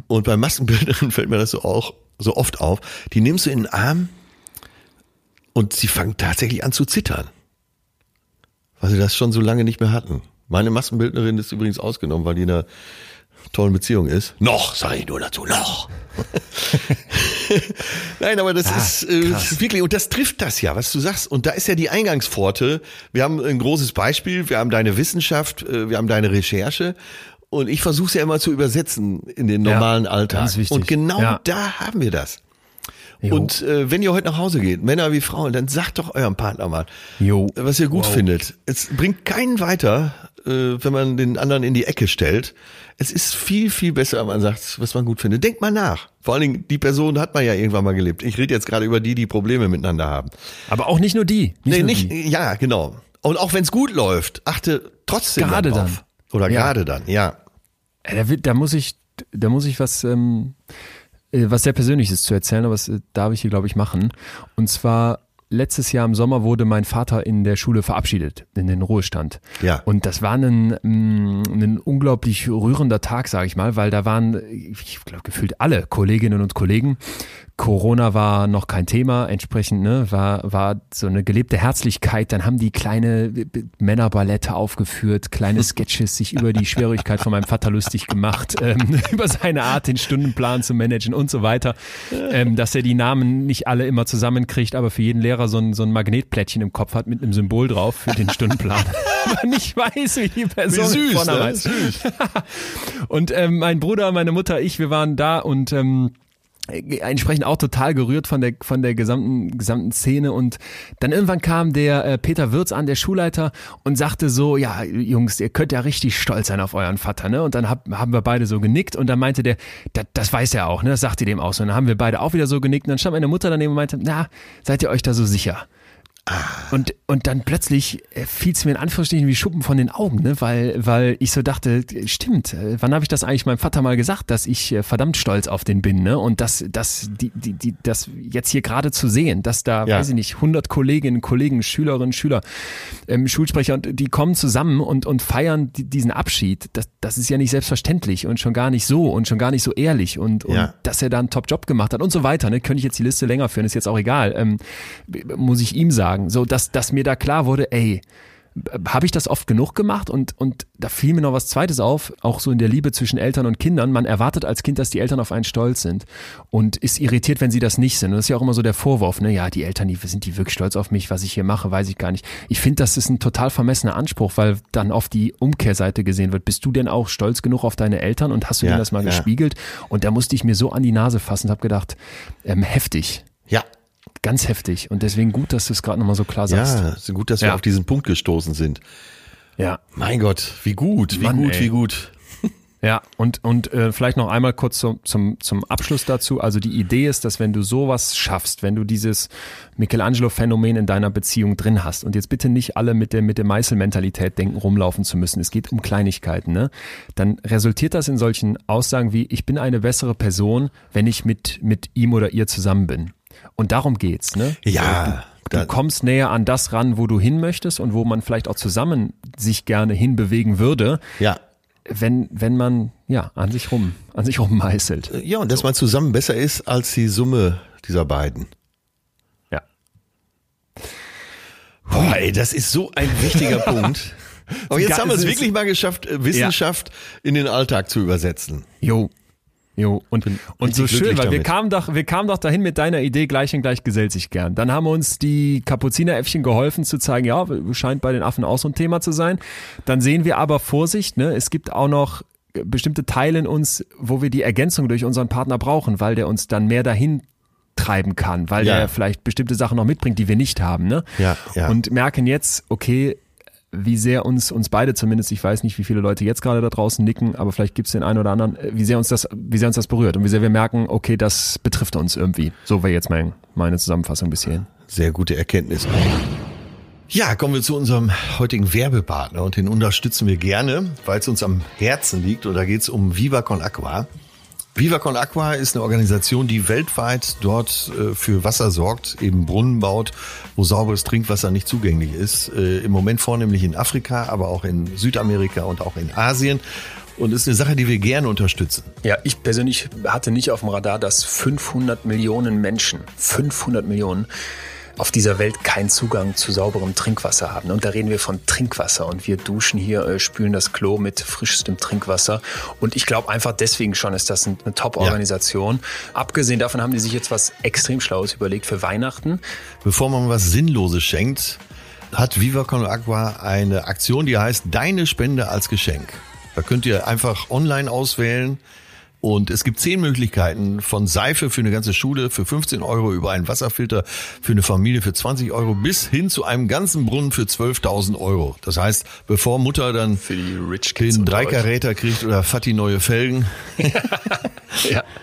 Und bei Maskenbildnerinnen fällt mir das so auch so oft auf. Die nimmst du in den Arm und sie fangen tatsächlich an zu zittern. Weil sie das schon so lange nicht mehr hatten. Meine Maskenbildnerin ist übrigens ausgenommen, weil die in einer tollen Beziehung ist. Noch, sage ich nur dazu, noch. Nein, aber das Ah, ist äh, krass. wirklich, und das trifft das ja, was du sagst. Und da ist ja die Eingangspforte. Wir haben ein großes Beispiel, wir haben deine Wissenschaft, äh, wir haben deine Recherche. Und ich versuche es ja immer zu übersetzen in den Ja, normalen Alltag. ganz wichtig. Und genau Ja. da haben wir das. Jo. Und äh, wenn ihr heute nach Hause geht, Männer wie Frauen, dann sagt doch eurem Partner mal, Jo. was ihr gut Wow. findet. Es bringt keinen weiter, äh, wenn man den anderen in die Ecke stellt. Es ist viel, viel besser, wenn man sagt, was man gut findet. Denkt mal nach. Vor allen Dingen, die Person hat man ja irgendwann mal gelebt. Ich rede jetzt gerade über die, die Probleme miteinander haben. Aber auch nicht nur die. Nicht nee, nur nicht, Die. ja, genau. Und auch wenn es gut läuft, achte trotzdem Gerade dann. Oder Ja. gerade dann, ja. Äh, Da, wird- da muss ich, da muss ich was, ähm, äh, was sehr Persönliches zu erzählen, aber das äh, darf ich hier, glaube ich, machen. Und zwar letztes Jahr im Sommer wurde mein Vater in der Schule verabschiedet, in den Ruhestand. Ja. Und das war ein, mm, ein unglaublich rührender Tag, sage ich mal, weil da waren, ich glaube, gefühlt alle Kolleginnen und Kollegen. Corona war noch kein Thema, entsprechend ne, war, war so eine gelebte Herzlichkeit. Dann haben die kleine Männerballette aufgeführt, kleine Sketches, sich über die Schwierigkeit von meinem Vater lustig gemacht, ähm, über seine Art, den Stundenplan zu managen und so weiter. Ähm, dass er die Namen nicht alle immer zusammenkriegt, aber für jeden Lehrer so ein, so ein Magnetplättchen im Kopf hat mit einem Symbol drauf für den Stundenplan. Man nicht weiß, wie die Person Wie süß, vorne ne? heißt. Und ähm, mein Bruder, meine Mutter, ich, wir waren da und ähm, entsprechend auch total gerührt von der von der gesamten gesamten Szene. Und dann irgendwann kam der äh, Peter Wirz an der Schulleiter und sagte so ja Jungs ihr könnt ja richtig stolz sein auf euren Vater ne? Und dann hab, haben wir beide so genickt und dann meinte der das, das weiß er auch ne? Das sagte dem auch und dann haben wir beide auch wieder so genickt und dann stand meine Mutter daneben und meinte na seid ihr euch da so sicher und, und dann plötzlich fiel es mir in Anführungsstrichen wie Schuppen von den Augen, ne? weil, weil ich so dachte, stimmt, äh, wann habe ich das eigentlich meinem Vater mal gesagt, dass ich äh, verdammt stolz auf den bin, ne? Und das, das, die, die, die, das jetzt hier gerade zu sehen, dass da, Ja. weiß ich nicht, 100 Kolleginnen, Kollegen, Schülerinnen, Schüler, ähm, Schulsprecher und die kommen zusammen und, und feiern die, diesen Abschied. Das, das ist ja nicht selbstverständlich und schon gar nicht so und schon gar nicht so ehrlich und, und Ja. dass er da einen Top-Job gemacht hat und so weiter. Ne? Könnte ich jetzt die Liste länger führen, ist jetzt auch egal. Ähm, muss ich ihm sagen. So, dass, dass mir da klar wurde, ey, habe ich das oft genug gemacht und, und da fiel mir noch was Zweites auf, auch so in der Liebe zwischen Eltern und Kindern. Man erwartet als Kind, dass die Eltern auf einen stolz sind und ist irritiert, wenn sie das nicht sind. Und das ist ja auch immer so der Vorwurf, ne? Ja, die Eltern, die sind die wirklich stolz auf mich, was ich hier mache, weiß ich gar nicht. Ich finde, das ist ein total vermessener Anspruch, weil dann auf die Umkehrseite gesehen wird. Bist du denn auch stolz genug auf deine Eltern und hast du Ja, denen das mal ja. gespiegelt? Und da musste ich mir so an die Nase fassen und habe gedacht, ähm, heftig. Ja. Ganz heftig. Und deswegen gut, dass du es gerade nochmal so klar sagst. Ja, ist gut, dass wir Ja. auf diesen Punkt gestoßen sind. Ja. Mein Gott, wie gut, wie Mann, gut, ey. wie gut. Ja, und, und äh, vielleicht noch einmal kurz zum, zum, zum Abschluss dazu. Also die Idee ist, dass wenn du sowas schaffst, wenn du dieses Michelangelo-Phänomen in deiner Beziehung drin hast und jetzt bitte nicht alle mit der, mit der Meißelmentalität denken, rumlaufen zu müssen, es geht um Kleinigkeiten, ne? dann resultiert das in solchen Aussagen wie, ich bin eine bessere Person, wenn ich mit, mit ihm oder ihr zusammen bin. Und darum geht's, ne? Ja, Du da, kommst näher an das ran, wo du hin möchtest und wo man vielleicht auch zusammen sich gerne hinbewegen würde ja. wenn, wenn man ja an sich rum, an sich rum meißelt. Ja, und dass man zusammen besser ist als die Summe dieser beiden. Ja. Boah, ey, das ist so ein wichtiger Punkt. Aber jetzt haben wir es wirklich mal geschafft, äh, Wissenschaft in den Alltag zu übersetzen. Jo. Jo, und, und so schön, weil wir kamen doch, wir kamen doch dahin mit deiner Idee, gleich und gleich gesellt sich gern. Dann haben uns die Kapuzineräffchen geholfen zu zeigen, ja, scheint bei den Affen auch so ein Thema zu sein. Dann sehen wir aber Vorsicht, ne, es gibt auch noch bestimmte Teile in uns, wo wir die Ergänzung durch unseren Partner brauchen, weil der uns dann mehr dahin treiben kann, weil Ja. er vielleicht bestimmte Sachen noch mitbringt, die wir nicht haben. Ne? Ja, ja. Und merken jetzt, okay, wie sehr uns, uns beide zumindest, ich weiß nicht, wie viele Leute jetzt gerade da draußen nicken, aber vielleicht gibt's den einen oder anderen, äh, wie sehr uns das, wie sehr uns das berührt und wie sehr wir merken, okay, das betrifft uns irgendwie. So wäre jetzt mein, meine Zusammenfassung bis hierhin. Sehr gute Erkenntnis. Ja, kommen wir zu unserem heutigen Werbepartner und den unterstützen wir gerne, weil es uns am Herzen liegt und da geht es um Viva Con Aqua. Viva Con Aqua ist eine Organisation, die weltweit dort äh, für Wasser sorgt, eben Brunnen baut, wo sauberes Trinkwasser nicht zugänglich ist. Äh, Im Moment vornehmlich in Afrika, aber auch in Südamerika und auch in Asien. Und ist eine Sache, die wir gerne unterstützen. Ja, ich persönlich hatte nicht auf dem Radar, dass 500 Millionen Menschen, 500 Millionen, auf dieser Welt keinen Zugang zu sauberem Trinkwasser haben. Und da reden wir von Trinkwasser. Und wir duschen hier, äh, spülen das Klo mit frischstem Trinkwasser. Und ich glaube einfach deswegen schon ist das ein- eine Top-Organisation. Abgesehen davon haben die sich jetzt was extrem Schlaues überlegt für Weihnachten. Bevor man was Sinnloses schenkt, hat Viva Con Agua eine Aktion, die heißt Deine Spende als Geschenk. Da könnt ihr einfach online auswählen und es gibt zehn Möglichkeiten von Seife für eine ganze Schule für 15 Euro über einen Wasserfilter für eine Familie für 20 Euro bis hin zu einem ganzen Brunnen für 12.000 Euro. Das heißt, bevor Mutter dann Für die Rich Kids den. Dreikaräter kriegt oder Fatti neue Felgen, Ja.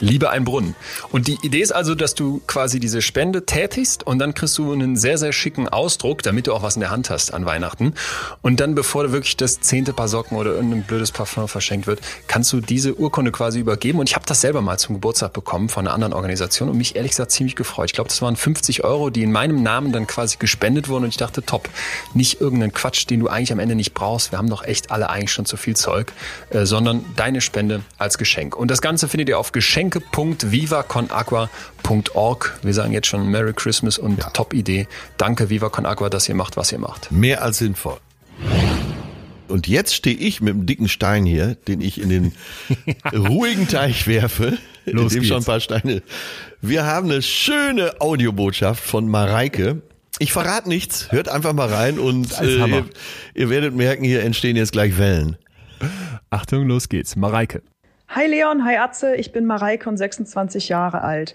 Liebe ein Brunnen. Und die Idee ist also, dass du quasi diese Spende tätigst und dann kriegst du einen sehr, sehr schicken Ausdruck, damit du auch was in der Hand hast an Weihnachten. Und dann, bevor wirklich das zehnte Paar Socken oder irgendein blödes Parfum verschenkt wird, kannst du diese Urkunde quasi übergeben. Und ich habe das selber mal zum Geburtstag bekommen von einer anderen Organisation und mich ehrlich gesagt ziemlich gefreut. Ich glaube, das waren 50 Euro, die in meinem Namen dann quasi gespendet wurden. Und ich dachte, top, nicht irgendeinen Quatsch, den du eigentlich am Ende nicht brauchst. Wir haben doch echt alle eigentlich schon zu viel Zeug, äh, sondern deine Spende als Geschenk. Und das Ganze findet ihr auf geschenke.vivaconagua.org. Wir sagen jetzt schon Merry Christmas und Top-Idee. Danke Viva Con Agua, dass ihr macht, was ihr macht. Mehr als sinnvoll. Und jetzt stehe ich mit einem dicken Stein hier, den ich in den ruhigen Teich werfe, Los in dem schon ein geht's. paar Steine. Wir haben eine schöne Audiobotschaft von Mareike. Ich verrate nichts, hört einfach mal rein und äh, ihr, ihr werdet merken, hier entstehen jetzt gleich Wellen. Achtung, los geht's. Mareike. Hi Leon, hi Atze, ich bin Mareike und 26 Jahre alt.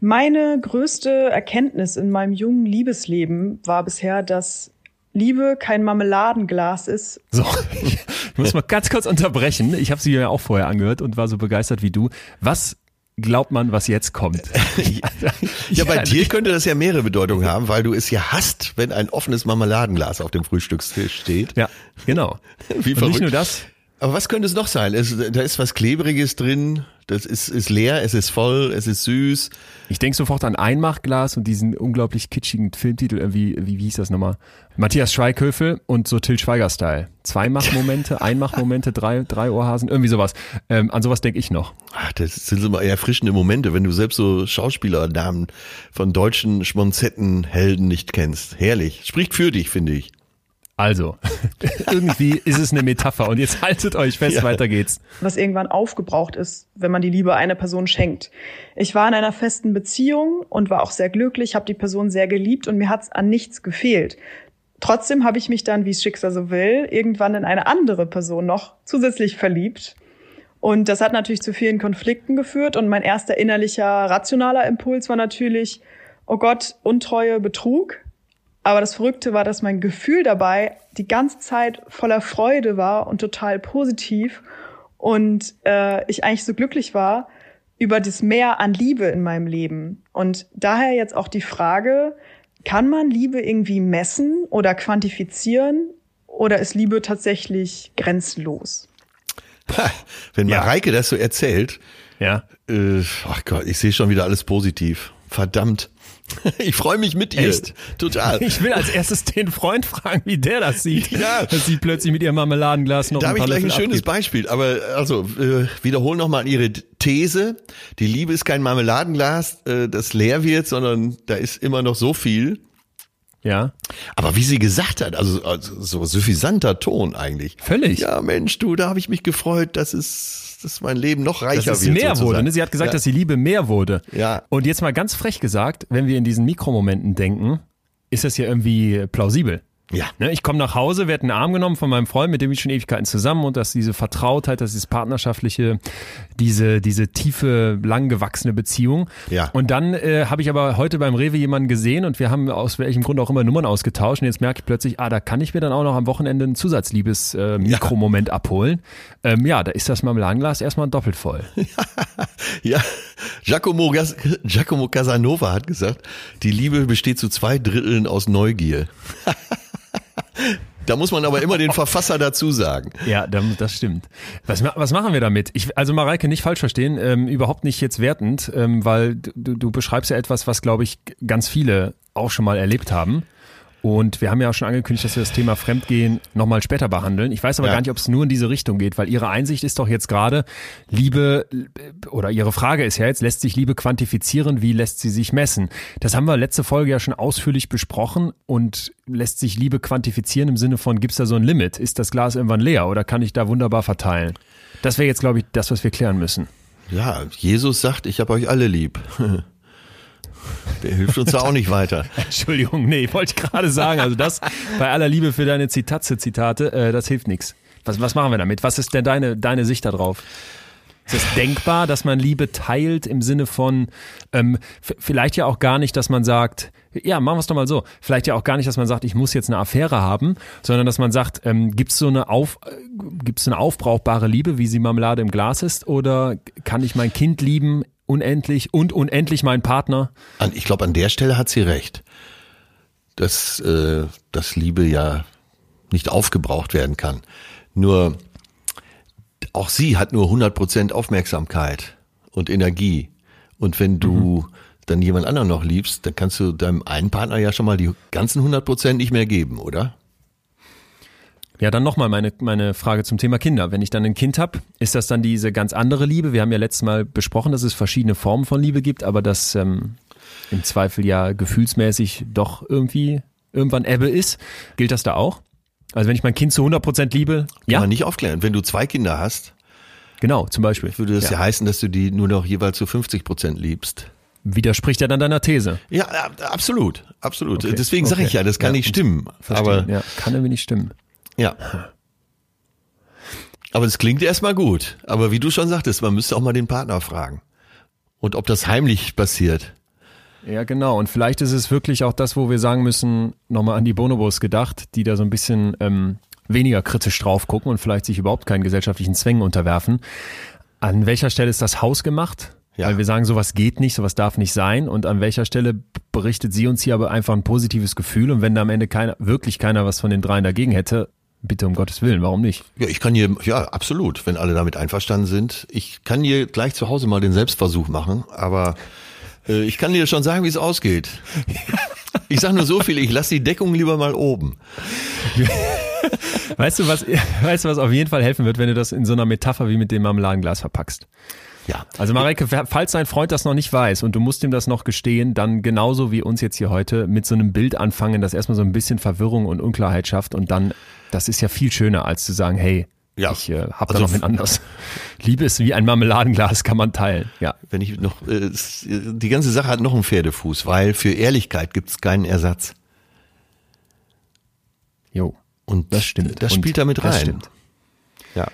Meine größte Erkenntnis in meinem jungen Liebesleben war bisher, dass Liebe kein Marmeladenglas ist. So, ich muss mal ganz kurz unterbrechen. Ich habe sie ja auch vorher angehört und war so begeistert wie du. Was glaubt man, was jetzt kommt? Ja, bei also dir könnte das ja mehrere Bedeutungen haben, weil du es ja hast, wenn ein offenes Marmeladenglas auf dem Frühstückstisch steht. Ja, genau. Wie und nicht nur das, Aber was könnte es noch sein? Es, da ist was Klebriges drin, das ist, ist leer, es ist voll, es ist süß. Ich denke sofort an Einmachglas und diesen unglaublich kitschigen Filmtitel, irgendwie, wie, wie hieß das nochmal? Matthias Schweighöfel und so Till Schweiger-Style. Zweimachmomente, Einmachmomente, drei, drei Ohrhasen, irgendwie sowas. Ähm, an sowas denke ich noch. Ach, das sind so mal erfrischende Momente, wenn du selbst so Schauspielernamen von deutschen Schmonzettenhelden nicht kennst. Herrlich. Spricht für dich, finde ich. Also, irgendwie ist es eine Metapher und jetzt haltet euch fest, Ja. weiter geht's. was irgendwann aufgebraucht ist, wenn man die Liebe einer Person schenkt. Ich war in einer festen Beziehung und war auch sehr glücklich, habe die Person sehr geliebt und mir hat's an nichts gefehlt. Trotzdem habe ich mich dann, wie es Schicksal so will, irgendwann in eine andere Person noch zusätzlich verliebt. Und das hat natürlich zu vielen Konflikten geführt und mein erster innerlicher rationaler Impuls war natürlich, oh Gott, Untreue, Betrug. Aber das Verrückte war, dass mein Gefühl dabei die ganze Zeit voller Freude war und total positiv und äh, ich eigentlich so glücklich war über das Mehr an Liebe in meinem Leben. Und daher jetzt auch die Frage, kann man Liebe irgendwie messen oder quantifizieren oder ist Liebe tatsächlich grenzenlos? Wenn Ja. Mareike das so erzählt, Ja. äh, ach Gott, ich sehe schon wieder alles positiv. Verdammt. Ich freue mich mit ihr. Echt? Total. Ich will als erstes den Freund fragen, wie der das sieht. Ja. Dass sie plötzlich mit ihrem Marmeladenglas noch Da ein habe ich gleich ein schönes abgibt. Beispiel. Aber also äh, wiederhole nochmal Ihre These. Die Liebe ist kein Marmeladenglas, äh, das leer wird, sondern da ist immer noch so viel. Ja, Aber wie sie gesagt hat, also, also so suffisanter Ton eigentlich. völlig. Ja, Mensch, du, da habe ich mich gefreut, dass es, dass mein Leben noch reicher dass es wird. mehr sozusagen. wurde. Ne? Sie hat gesagt, ja. dass die Liebe mehr wurde. Ja. Und jetzt mal ganz frech gesagt, wenn wir in diesen Mikromomenten denken, ist das ja irgendwie plausibel. Ja. Ne, ich komme nach Hause, werde einen Arm genommen von meinem Freund, mit dem ich schon Ewigkeiten zusammen und dass diese Vertrautheit, dass dieses partnerschaftliche, diese, diese tiefe, lang gewachsene Beziehung. Ja. Und dann äh, habe ich aber heute beim Rewe jemanden gesehen und wir haben aus welchem Grund auch immer Nummern ausgetauscht und jetzt merke ich plötzlich, ah, da kann ich mir dann auch noch am Wochenende einen Zusatzliebes-Mikromoment abholen. Ähm, ja, da ist das Marmeladenglas erstmal doppelt voll. Ja, Giacomo, Gas- Giacomo Casanova hat gesagt, die Liebe besteht zu zwei Dritteln aus Neugier. Da muss man aber immer den Verfasser dazu sagen. Ja, das stimmt. Was, was machen wir damit? Ich, also Mareike, nicht falsch verstehen, ähm, überhaupt nicht jetzt wertend, ähm, weil du, du beschreibst ja etwas, was, glaube ich, ganz viele auch schon mal erlebt haben. Und wir haben ja auch schon angekündigt, dass wir das Thema Fremdgehen nochmal später behandeln. Ich weiß aber Ja. gar nicht, ob es nur in diese Richtung geht, weil Ihre Einsicht ist doch jetzt gerade, Liebe, oder Ihre Frage ist ja jetzt, lässt sich Liebe quantifizieren, wie lässt sie sich messen? Das haben wir letzte Folge ja schon ausführlich besprochen und lässt sich Liebe quantifizieren im Sinne von, gibt's da so ein Limit? Ist das Glas irgendwann leer oder kann ich da wunderbar verteilen? Das wäre jetzt, glaube ich, das, was wir klären müssen. Ja, Jesus sagt, ich habe euch alle lieb. Der hilft uns auch nicht weiter. Entschuldigung, nee, wollte ich gerade sagen. Also das, bei aller Liebe für deine Zitatze-Zitate, äh, das hilft nichts. Was, was machen wir damit? Was ist denn deine, deine Sicht darauf? Ist es denkbar, dass man Liebe teilt im Sinne von, ähm, vielleicht ja auch gar nicht, dass man sagt, ja, machen wir es doch mal so, vielleicht ja auch gar nicht, dass man sagt, ich muss jetzt eine Affäre haben, sondern dass man sagt, ähm, gibt es so eine, auf, äh, gibt's eine aufbrauchbare Liebe, wie sie Marmelade im Glas ist, oder kann ich mein Kind lieben, unendlich und unendlich meinen Partner? Ich glaube, an der Stelle hat sie recht, dass, äh, dass Liebe ja nicht aufgebraucht werden kann. Nur auch sie hat nur 100% Aufmerksamkeit und Energie. Und wenn du dann jemand anderen noch liebst, dann kannst du deinem einen Partner ja schon mal die ganzen 100% nicht mehr geben, oder? Ja, dann nochmal meine, meine Frage zum Thema Kinder. Wenn ich dann ein Kind habe, ist das dann diese ganz andere Liebe? Wir haben ja letztes Mal besprochen, dass es verschiedene Formen von Liebe gibt, aber dass ähm, im Zweifel ja gefühlsmäßig doch irgendwie irgendwann Ebbe ist. Gilt das da auch? Also wenn ich mein Kind zu 100% liebe, Kann ja, man nicht aufklären. Wenn du zwei Kinder hast, genau, zum Beispiel. würde das ja, heißen, dass du die nur noch jeweils zu 50% liebst. Widerspricht ja dann deiner These. Ja, ja, absolut, absolut. Okay, Deswegen sage okay. ich ja, das kann Ja, nicht stimmen. Verstehen. Aber ja, kann irgendwie nicht stimmen. Ja. Aber es klingt erstmal gut. Aber wie du schon sagtest, man müsste auch mal den Partner fragen. Und ob das heimlich passiert. Ja, genau. Und vielleicht ist es wirklich auch das, wo wir sagen müssen, nochmal an die Bonobos gedacht, die da so ein bisschen ähm, weniger kritisch drauf gucken und vielleicht sich überhaupt keinen gesellschaftlichen Zwängen unterwerfen. An welcher Stelle ist das Haus gemacht? Ja. Weil wir sagen, sowas geht nicht, sowas darf nicht sein. Und an welcher Stelle berichtet sie uns hier aber einfach ein positives Gefühl? Und wenn da am Ende keiner, wirklich keiner was von den dreien dagegen hätte, bitte um Gottes Willen, warum nicht? Ja, ich kann hier, ja, absolut, wenn alle damit einverstanden sind. Ich kann hier gleich zu Hause mal den Selbstversuch machen, aber äh, ich kann dir schon sagen, wie es ausgeht. Ich sag nur so viel, ich lasse die Deckung lieber mal oben. Weißt du, was, weißt du, was auf jeden Fall helfen wird, wenn du das in so einer Metapher wie mit dem Marmeladenglas verpackst? Ja. Also Mareike, falls dein Freund das noch nicht weiß und du musst ihm das noch gestehen, dann genauso wie uns jetzt hier heute mit so einem Bild anfangen, das erstmal so ein bisschen Verwirrung und Unklarheit schafft und dann, das ist ja viel schöner, als zu sagen, hey, Ja. ich äh, hab da Also noch ein anders. Liebe ist wie ein Marmeladenglas, kann man teilen. Ja, Wenn ich noch, äh, die ganze Sache hat noch einen Pferdefuß, weil für Ehrlichkeit gibt es keinen Ersatz. jo. Und Das stimmt. Das Und spielt damit rein. Das stimmt. Ja.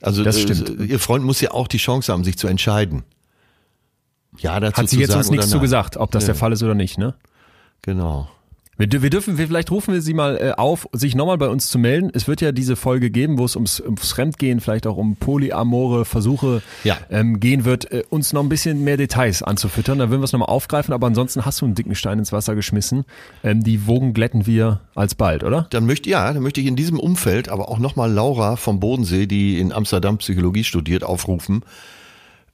Also Das äh, stimmt. Ihr Freund muss ja auch die Chance haben, sich zu entscheiden. Ja, dazu Hat sie jetzt uns nichts zu gesagt, ob das Nee. der Fall ist oder nicht, ne? Genau. Wir, wir dürfen, wir, vielleicht rufen wir sie mal äh, auf, sich nochmal bei uns zu melden. Es wird ja diese Folge geben, wo es ums, ums Fremdgehen, vielleicht auch um polyamore Versuche Ja. ähm, gehen wird, äh, uns noch ein bisschen mehr Details anzufüttern. Da würden wir es nochmal aufgreifen, aber ansonsten hast du einen dicken Stein ins Wasser geschmissen. Ähm, die Wogen glätten wir alsbald, oder? Dann möchte ja, dann möchte ich in diesem Umfeld aber auch nochmal Laura vom Bodensee, die in Amsterdam Psychologie studiert, aufrufen,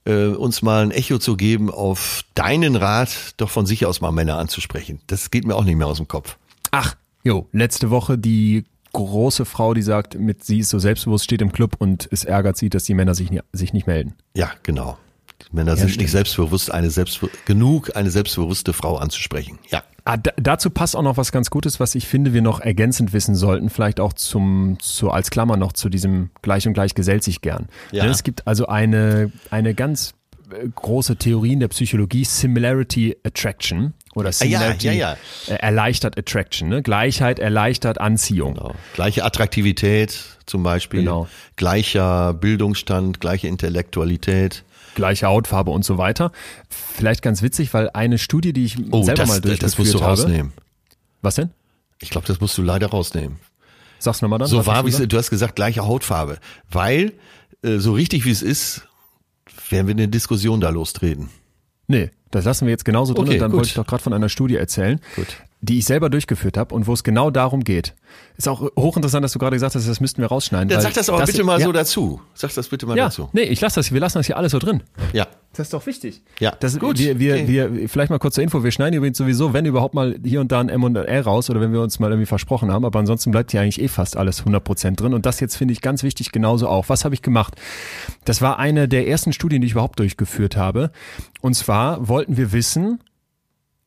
äh, uns mal ein Echo zu geben auf deinen Rat, doch von sich aus mal Männer anzusprechen. Das geht mir auch nicht mehr aus dem Kopf. Ach, jo, letzte Woche die große Frau, die sagt, mit sie ist so selbstbewusst, steht im Club und es ärgert sie, dass die Männer sich, nie, sich nicht melden. Ja, genau. Die Männer sind stimmt. nicht selbstbewusst, eine selbstbe genug, eine selbstbewusste Frau anzusprechen. Ja. Ah, da, dazu passt auch noch was ganz Gutes, was ich finde, wir noch ergänzend wissen sollten, vielleicht auch zum, zu, als Klammer noch zu diesem Gleich und Gleich gesellt sich gern. Ja. Denn Es gibt also eine, eine ganz äh, große Theorie in der Psychologie, Similarity Attraction. Oder ja, Similarity ja, ja. äh, erleichtert Attraction. Ne? Gleichheit erleichtert Anziehung. Genau. Gleiche Attraktivität zum Beispiel, Genau. gleicher Bildungsstand, gleiche Intellektualität. Gleiche Hautfarbe und so weiter. Vielleicht ganz witzig, weil eine Studie, die ich Oh, selber das, mal durchgeführt das musst du habe. rausnehmen. Was denn? Ich glaube, das musst du leider rausnehmen. Sag's nochmal dann. So war, wie du hast gesagt, gleiche Hautfarbe. Weil, äh, so richtig wie es ist, werden wir eine Diskussion da lostreten. Nee, das lassen wir jetzt genauso drin Okay, und dann gut. wollte ich doch gerade von einer Studie erzählen, Gut. Die ich selber durchgeführt habe und wo es genau darum geht. Ist auch hochinteressant, dass du gerade gesagt hast, das müssten wir rausschneiden. Dann sag das aber bitte mal ja, so dazu. Sag das bitte mal Ja, dazu. nee, ich lasse das, wir lassen das hier alles so drin. Ja. Das ist doch wichtig. Ja, das, gut. Wir, wir, Okay. wir, vielleicht mal kurz zur Info, wir schneiden übrigens sowieso, wenn überhaupt mal hier und da ein M und ein R raus oder wenn wir uns mal irgendwie versprochen haben, aber ansonsten bleibt hier eigentlich eh fast alles 100% drin und das jetzt finde ich ganz wichtig genauso auch. Was habe ich gemacht? Das war eine der ersten Studien, die ich überhaupt durchgeführt habe und zwar wollten wir wissen,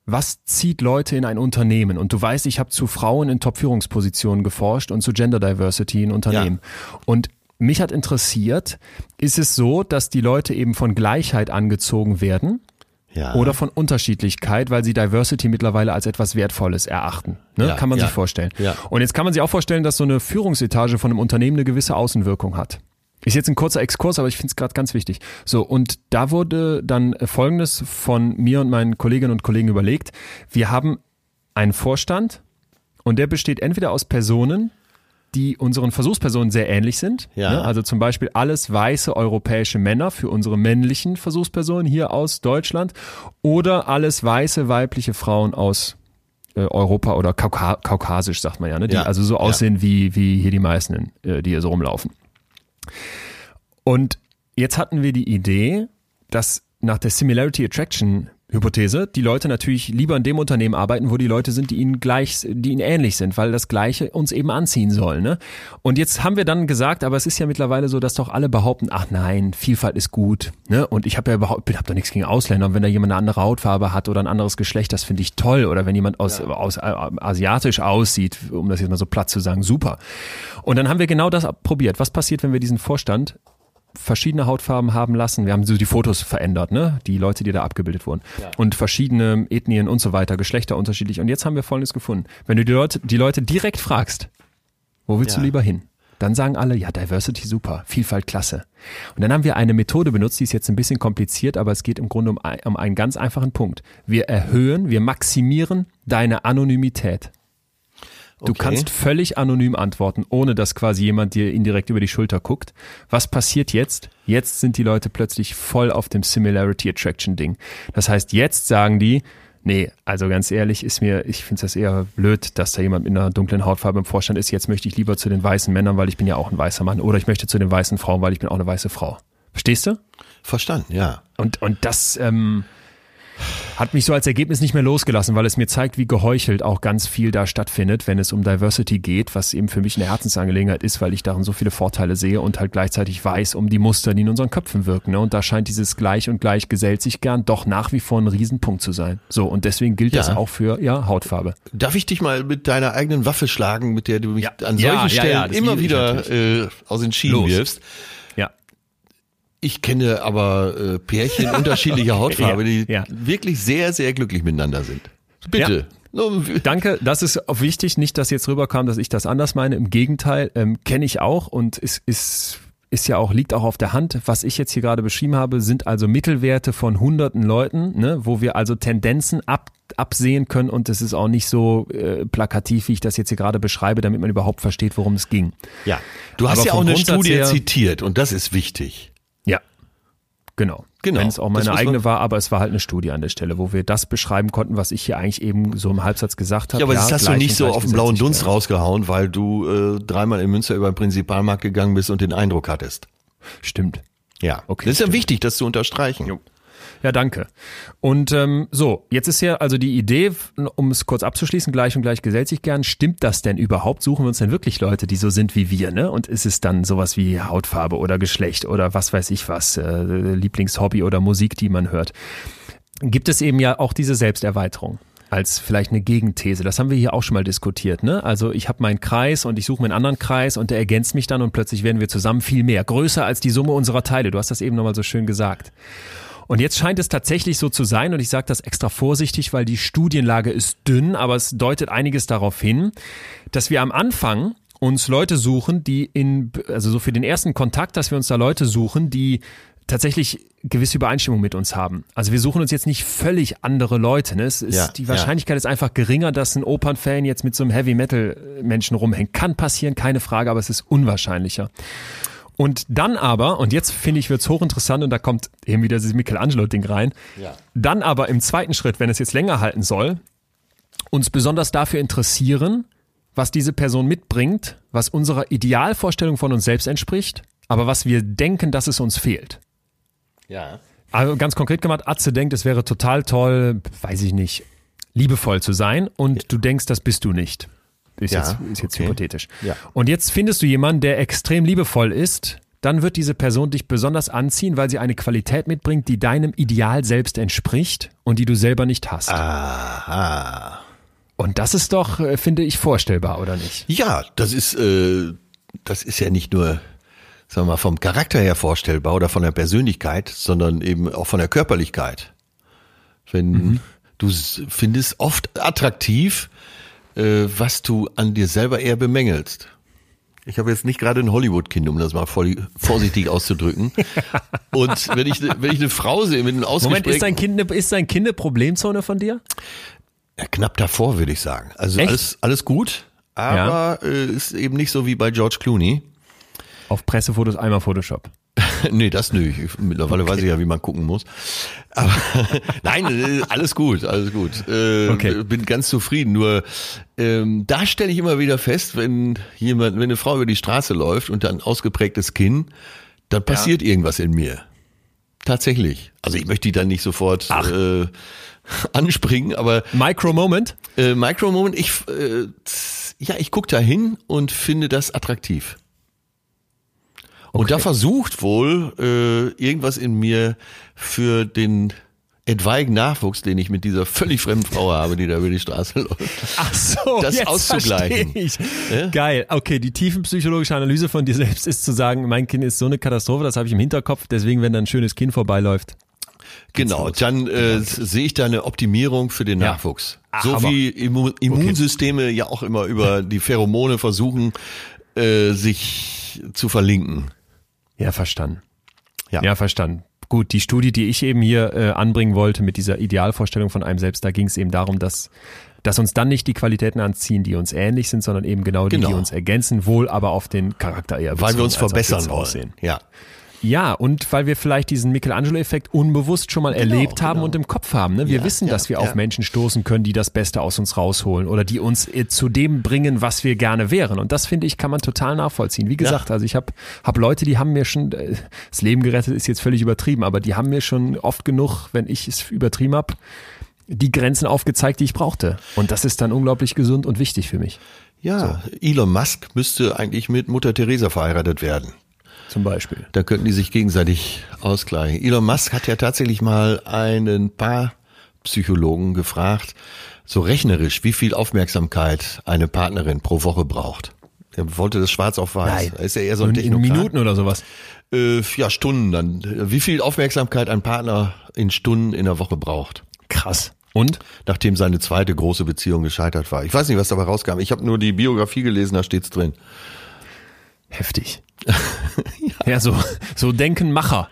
was zieht Leute in ein Unternehmen? Und du weißt, ich habe zu Frauen in Top-Führungspositionen geforscht und zu Gender Diversity in Unternehmen. Und mich hat interessiert, ist es so, dass die Leute eben von Gleichheit angezogen werden Ja. oder von Unterschiedlichkeit, weil sie Diversity mittlerweile als etwas Wertvolles erachten? Ne? Ja, kann man ja, sich vorstellen. ja. Und jetzt kann man sich auch vorstellen, dass so eine Führungsetage von einem Unternehmen eine gewisse Außenwirkung hat. Ist jetzt ein kurzer Exkurs, aber ich finde es gerade ganz wichtig. So, und da wurde dann Folgendes von mir und meinen Kolleginnen und Kollegen überlegt. Wir haben einen Vorstand und der besteht entweder aus Personen, die unseren Versuchspersonen sehr ähnlich sind. Ja. Ne? Also zum Beispiel alles weiße europäische Männer für unsere männlichen Versuchspersonen hier aus Deutschland oder alles weiße weibliche Frauen aus äh, Europa oder Kauka kaukasisch, sagt man ja, ne? die Ja. also so Ja. aussehen wie, wie hier die meisten, äh, die hier so rumlaufen. Und jetzt hatten wir die Idee, dass nach der Similarity Attraction Hypothese die Leute natürlich lieber in dem Unternehmen arbeiten, wo die Leute sind, die ihnen gleich, die ihnen ähnlich sind, weil das Gleiche uns eben anziehen soll. Ne? Und jetzt haben wir dann gesagt, aber es ist ja mittlerweile so, dass doch alle behaupten, ach nein, Vielfalt ist gut. Ne? Und ich habe ja überhaupt, hab doch nichts gegen Ausländer. Und wenn da jemand eine andere Hautfarbe hat oder ein anderes Geschlecht, das finde ich toll. Oder wenn jemand aus, aus äh, asiatisch aussieht, um das jetzt mal so platt zu sagen, super. Und dann haben wir genau das probiert. Was passiert, wenn wir diesen Vorstand verschiedene Hautfarben haben lassen. Wir haben so die Fotos verändert, ne? Die Leute, die da abgebildet wurden. Und verschiedene Ethnien und so weiter, Geschlechter unterschiedlich. Und jetzt haben wir Folgendes gefunden. Wenn du die Leute, die Leute direkt fragst, wo willst Ja. du lieber hin? Dann sagen alle, ja, Diversity super, Vielfalt klasse. Und dann haben wir eine Methode benutzt, die ist jetzt ein bisschen kompliziert, aber es geht im Grunde um, um einen ganz einfachen Punkt. Wir erhöhen, wir maximieren deine Anonymität. Du Okay. kannst völlig anonym antworten, ohne dass quasi jemand dir indirekt über die Schulter guckt. Was passiert jetzt? Jetzt sind die Leute plötzlich voll auf dem Similarity Attraction Ding. Das heißt, jetzt sagen die, nee, also ganz ehrlich ist mir, ich finde das eher blöd, dass da jemand mit einer dunklen Hautfarbe im Vorstand ist. Jetzt möchte ich lieber zu den weißen Männern, weil ich bin ja auch ein weißer Mann. Oder ich möchte zu den weißen Frauen, weil ich bin auch eine weiße Frau. Verstehst du? Verstanden, ja. Und, und das ähm, hat mich so als Ergebnis nicht mehr losgelassen, weil es mir zeigt, wie geheuchelt auch ganz viel da stattfindet, wenn es um Diversity geht, was eben für mich eine Herzensangelegenheit ist, weil ich darin so viele Vorteile sehe und halt gleichzeitig weiß um die Muster, die in unseren Köpfen wirken. Ne? Und da scheint dieses Gleich und Gleich gesellt sich gern doch nach wie vor ein Riesenpunkt zu sein. So, und deswegen gilt Ja. das auch für ja, Hautfarbe. Darf ich dich mal mit deiner eigenen Waffe schlagen, mit der du mich Ja. an solchen Stellen immer wieder äh, aus den Schienen wirfst? Ja. Ich kenne aber äh, Pärchen unterschiedlicher Hautfarbe, Ja, die ja. wirklich sehr, sehr glücklich miteinander sind. Bitte. Nur- Danke, das ist auch wichtig, nicht, dass jetzt rüberkam, dass ich das anders meine. Im Gegenteil, ähm, kenne ich auch und ist, ist, ist ja auch, liegt auch auf der Hand. Was ich jetzt hier gerade beschrieben habe, sind also Mittelwerte von hunderten Leuten, ne, wo wir also Tendenzen ab, absehen können und es ist auch nicht so äh, plakativ, wie ich das jetzt hier gerade beschreibe, damit man überhaupt versteht, worum es ging. Ja. Du hast Aber ja auch eine Grundsatz Studie her- zitiert und das ist wichtig. Ja, genau. Genau. Wenn es auch meine eigene war, aber es war halt eine Studie an der Stelle, wo wir das beschreiben konnten, was ich hier eigentlich eben so im Halbsatz gesagt habe. Ja, aber das hast du nicht so auf den blauen Dunst werden. rausgehauen, weil du äh, dreimal in Münster über den Prinzipalmarkt gegangen bist und den Eindruck hattest. Stimmt. Ja, Okay, das ist ja stimmt. wichtig, das zu unterstreichen. Jo. Ja, danke. Und ähm, so, jetzt ist ja also die Idee, um es kurz abzuschließen, gleich und gleich gesellt sich gern. Stimmt das denn überhaupt? Suchen wir uns denn wirklich Leute, die so sind wie wir, ne? Und ist es dann sowas wie Hautfarbe oder Geschlecht oder was weiß ich was, äh, Lieblingshobby oder Musik, die man hört? Gibt es eben ja auch diese Selbsterweiterung als vielleicht eine Gegenthese. Das haben wir hier auch schon mal diskutiert. Ne? Also ich habe meinen Kreis und ich suche mir einen anderen Kreis und der ergänzt mich dann und plötzlich werden wir zusammen viel mehr, größer als die Summe unserer Teile. Du hast das eben nochmal so schön gesagt. Und jetzt scheint es tatsächlich so zu sein, und ich sage das extra vorsichtig, weil die Studienlage ist dünn, aber es deutet einiges darauf hin, dass wir am Anfang uns Leute suchen, die in, also so für den ersten Kontakt, dass wir uns da Leute suchen, die tatsächlich gewisse Übereinstimmung mit uns haben. Also wir suchen uns jetzt nicht völlig andere Leute. Ne? Es ist, Ja, die Wahrscheinlichkeit ist einfach geringer, dass ein Opernfan jetzt mit so einem Heavy Metal Menschen rumhängt. Kann passieren, keine Frage, aber es ist unwahrscheinlicher. Und dann aber, und jetzt finde ich, wird's hochinteressant und da kommt eben wieder dieses Michelangelo-Ding rein. Ja. Dann aber im zweiten Schritt, wenn es jetzt länger halten soll, uns besonders dafür interessieren, was diese Person mitbringt, was unserer Idealvorstellung von uns selbst entspricht, aber was wir denken, dass es uns fehlt. Ja. Also ganz konkret gemacht, Atze denkt, es wäre total toll, weiß ich nicht, liebevoll zu sein und du denkst, das bist du nicht. Ist Ja, jetzt, ist jetzt okay. hypothetisch. Ja. Und jetzt findest du jemanden, der extrem liebevoll ist, dann wird diese Person dich besonders anziehen, weil sie eine Qualität mitbringt, die deinem Ideal selbst entspricht und die du selber nicht hast. Aha. Und das ist doch, äh, finde ich, vorstellbar, oder nicht? Ja, das ist, äh, das ist ja nicht nur, sagen wir mal, vom Charakter her vorstellbar oder von der Persönlichkeit, sondern eben auch von der Körperlichkeit. Wenn du s- findest oft attraktiv, was du an dir selber eher bemängelst. Ich habe jetzt nicht gerade ein Hollywood-Kind, um das mal vorsichtig auszudrücken. Und wenn ich, wenn ich eine Frau sehe mit einem Moment, ist dein Kind eine, ist dein Kind eine Problemzone von dir? Ja, knapp davor, würde ich sagen. Also Echt? alles, alles gut, aber äh, ist eben nicht so wie bei George Clooney. Auf Pressefotos einmal Photoshop. nee, das nö. Ich, mittlerweile weiß ich ja, wie man gucken muss. Aber nein, alles gut, alles gut. Äh, Okay. Bin ganz zufrieden. Nur ähm, da stelle ich immer wieder fest, wenn jemand, wenn eine Frau über die Straße läuft und dann ausgeprägtes Kinn, dann passiert irgendwas in mir. Tatsächlich. Also ich möchte die dann nicht sofort äh, anspringen, aber Micro-Moment? äh, Micro Moment, ich äh, ja, ich guck da hin und finde das attraktiv. Und da versucht wohl äh, irgendwas in mir für den etwaigen Nachwuchs, den ich mit dieser völlig fremden Frau habe, die da über die Straße läuft. Ach so, Das jetzt auszugleichen. Ich. Geil. Okay, die tiefenpsychologische Analyse von dir selbst ist zu sagen, mein Kind ist so eine Katastrophe, das habe ich im Hinterkopf, deswegen, wenn da ein schönes Kind vorbeiläuft. Genau, dann äh, sehe ich da eine Optimierung für den Ja. Nachwuchs. Ah, so wie Immu Immunsysteme ja auch immer über die Pheromone versuchen, äh, sich zu verlinken. Ja, verstanden. Ja. Ja, verstanden. Gut, die Studie, die ich eben hier äh, anbringen wollte mit dieser Idealvorstellung von einem selbst, da ging es eben darum, dass, dass uns dann nicht die Qualitäten anziehen, die uns ähnlich sind, sondern eben genau die, Genau. die uns ergänzen, wohl aber auf den Charakter eher Weil wir uns verbessern wollen. Aussehen. Ja. Ja, und weil wir vielleicht diesen Michelangelo-Effekt unbewusst schon mal erlebt haben genau. und im Kopf haben. Ne? Wir Ja, wissen, ja, dass wir ja. auf Menschen stoßen können, die das Beste aus uns rausholen oder die uns äh, zu dem bringen, was wir gerne wären. Und das finde ich, kann man total nachvollziehen. Wie gesagt, also ich habe hab Leute, die haben mir schon, äh, das Leben gerettet ist jetzt völlig übertrieben, aber die haben mir schon oft genug, wenn ich es übertrieben habe, die Grenzen aufgezeigt, die ich brauchte. Und das ist dann unglaublich gesund und wichtig für mich. Ja, Elon Musk müsste eigentlich mit Mutter Teresa verheiratet werden. Zum Beispiel. Da könnten die sich gegenseitig ausgleichen. Elon Musk hat ja tatsächlich mal einen Paarpsychologen gefragt, so rechnerisch, wie viel Aufmerksamkeit eine Partnerin pro Woche braucht. Er wollte das schwarz auf weiß. Nein. Ist ja eher so ein in, in Technokrat. Minuten oder sowas. Äh, ja, Stunden dann. Wie viel Aufmerksamkeit ein Partner in Stunden in der Woche braucht. Krass. Und? Nachdem seine zweite große Beziehung gescheitert war. Ich weiß nicht, was dabei rauskam. Ich habe nur die Biografie gelesen, da steht's drin. Heftig. ja. so, so denken Macher.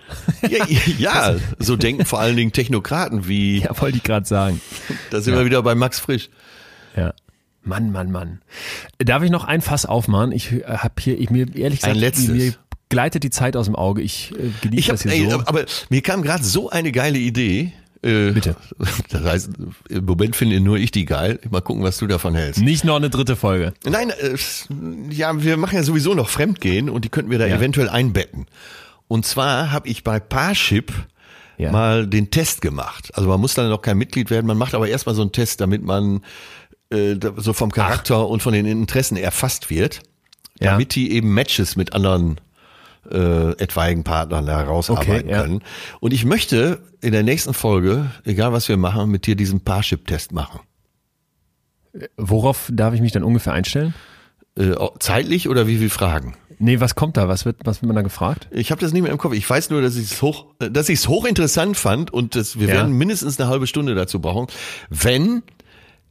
Ja, ja, so denken vor allen Dingen Technokraten wie, Ja, wollte ich gerade sagen. da sind wir wieder bei Max Frisch. Ja. Mann, Mann, Mann. Darf ich noch ein Fass aufmachen? Ich habe hier, ich mir ehrlich gesagt, Ein letztes. mir gleitet die Zeit aus dem Auge. Ich äh, genieße Ich hab, das hier ey, so. aber mir kam gerade so eine geile Idee. Äh, Bitte. Das heißt, im Moment finde nur ich die geil. Mal gucken, was du davon hältst. Nicht noch eine dritte Folge. Nein, äh, ja, wir machen ja sowieso noch Fremdgehen und die könnten wir da Ja. eventuell einbetten. Und zwar habe ich bei Parship Ja. mal den Test gemacht. Also man muss dann noch kein Mitglied werden, man macht aber erstmal so einen Test, damit man äh, so vom Charakter und von den Interessen erfasst wird, Ja. damit die eben Matches mit anderen äh, etwaigen Partnern herausarbeiten Okay, ja. können. Und ich möchte in der nächsten Folge, egal was wir machen, mit dir diesen Parship-Test machen. Worauf darf ich mich dann ungefähr einstellen? Äh, zeitlich oder wie viele Fragen? Nee, was kommt da? Was wird, was wird man da gefragt? Ich habe das nicht mehr im Kopf. Ich weiß nur, dass ich es hoch, äh, dass ich es hochinteressant fand und dass wir Ja. werden mindestens eine halbe Stunde dazu brauchen. Wenn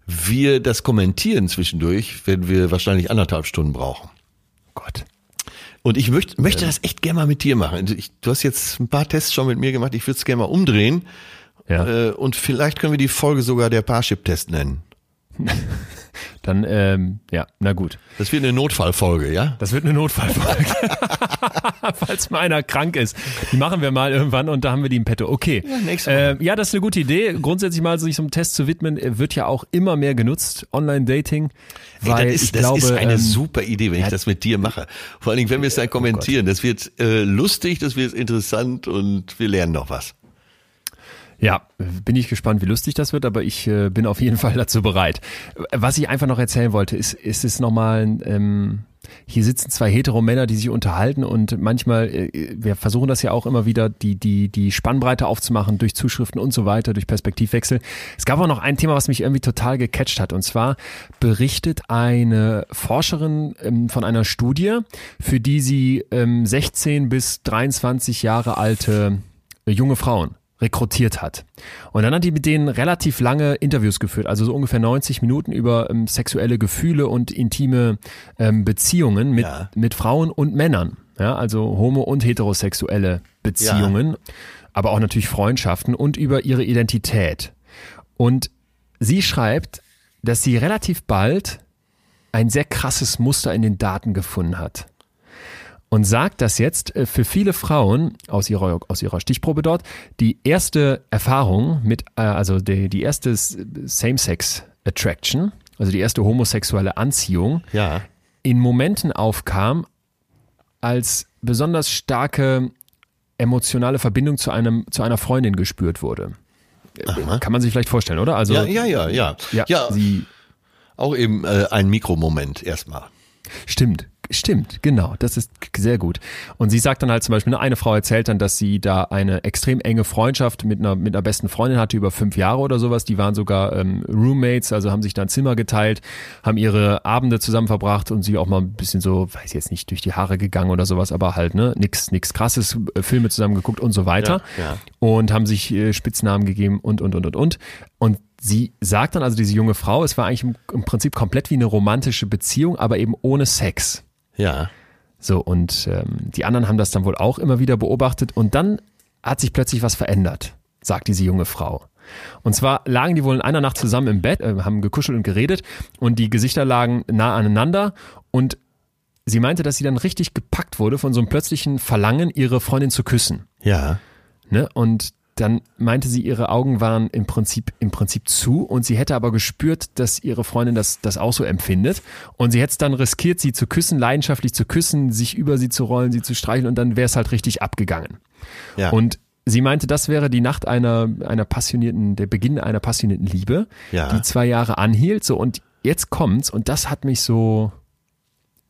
wir das kommentieren zwischendurch, werden wir wahrscheinlich anderthalb Stunden brauchen. Gott. Und ich möchte, möchte das echt gerne mal mit dir machen. Ich, du hast jetzt ein paar Tests schon mit mir gemacht. Ich würde es gerne mal umdrehen. Ja. Äh, und vielleicht können wir die Folge sogar der Parship-Test nennen. Dann, ähm, ja, na gut. Das wird eine Notfallfolge, ja? Das wird eine Notfallfolge. Falls mal einer krank ist. Die machen wir mal irgendwann und da haben wir die im Petto. Okay. Ja, nächste Woche. äh, ja das ist eine gute Idee. Grundsätzlich mal sich so einem Test zu widmen, äh, wird ja auch immer mehr genutzt. Online-Dating. Ey, Weil das ist, ich das glaube, ist eine ähm, super Idee, wenn ich das mit dir mache. Vor allen Dingen, wenn wir es dann kommentieren. Das wird äh, lustig, das wird interessant und wir lernen noch was. Ja, bin ich gespannt, wie lustig das wird, aber ich äh, bin auf jeden Fall dazu bereit. Was ich einfach noch erzählen wollte, ist, ist es nochmal, ähm, hier sitzen zwei hetero Männer, die sich unterhalten und manchmal, äh, wir versuchen das ja auch immer wieder, die, die, die Spannbreite aufzumachen durch Zuschriften und so weiter, durch Perspektivwechsel. Es gab auch noch ein Thema, was mich irgendwie total gecatcht hat und zwar berichtet eine Forscherin ähm, von einer Studie, für die sie ähm, 16 bis 23 Jahre alte äh, junge Frauen rekrutiert hat. Und dann hat die mit denen relativ lange Interviews geführt, also so ungefähr 90 Minuten über ähm, sexuelle Gefühle und intime ähm, Beziehungen mit, Ja. mit Frauen und Männern. Ja, also homo- und heterosexuelle Beziehungen, aber auch natürlich Freundschaften und über ihre Identität. Und sie schreibt, dass sie relativ bald ein sehr krasses Muster in den Daten gefunden hat und sagt, dass jetzt äh, für viele Frauen aus ihrer, aus ihrer Stichprobe dort die erste Erfahrung mit, äh, also die, die erste S- Same-Sex Attraction, also die erste homosexuelle Anziehung, Ja. in Momenten aufkam, als besonders starke emotionale Verbindung zu einem, zu einer Freundin gespürt wurde. Äh, Kann man sich vielleicht vorstellen, oder? Also, Ja, ja, ja, ja. ja, ja sie, auch eben äh, ein Mikromoment erstmal. Stimmt, stimmt, genau, das ist sehr gut. Und sie sagt dann halt zum Beispiel, eine Frau erzählt dann, dass sie da eine extrem enge Freundschaft mit einer, mit einer besten Freundin hatte über fünf Jahre oder sowas. Die waren sogar ähm, Roommates, also haben sich da ein Zimmer geteilt, haben ihre Abende zusammen verbracht und sie auch mal ein bisschen so, weiß ich jetzt nicht, durch die Haare gegangen oder sowas, aber halt, ne, nix, nix krasses, äh, Filme zusammen geguckt und so weiter. Ja, ja. Und haben sich äh, Spitznamen gegeben und, und, und, und, und. Und sie sagt dann, also diese junge Frau, es war eigentlich im, im Prinzip komplett wie eine romantische Beziehung, aber eben ohne Sex. Ja. So, und ähm, die anderen haben das dann wohl auch immer wieder beobachtet und dann hat sich plötzlich was verändert, sagt diese junge Frau. Und zwar lagen die wohl in einer Nacht zusammen im Bett, äh, haben gekuschelt und geredet und die Gesichter lagen nah aneinander und sie meinte, dass sie dann richtig gepackt wurde von so einem plötzlichen Verlangen, ihre Freundin zu küssen. Ja. Ne? Und dann meinte sie, ihre Augen waren im Prinzip, im Prinzip zu und sie hätte aber gespürt, dass ihre Freundin das, das auch so empfindet. Und sie hätte es dann riskiert, sie zu küssen, leidenschaftlich zu küssen, sich über sie zu rollen, sie zu streicheln und dann wäre es halt richtig abgegangen. Ja. Und sie meinte, das wäre die Nacht einer, einer passionierten, der Beginn einer passionierten Liebe, Ja. die zwei Jahre anhielt. So, und jetzt kommt's und das hat mich so,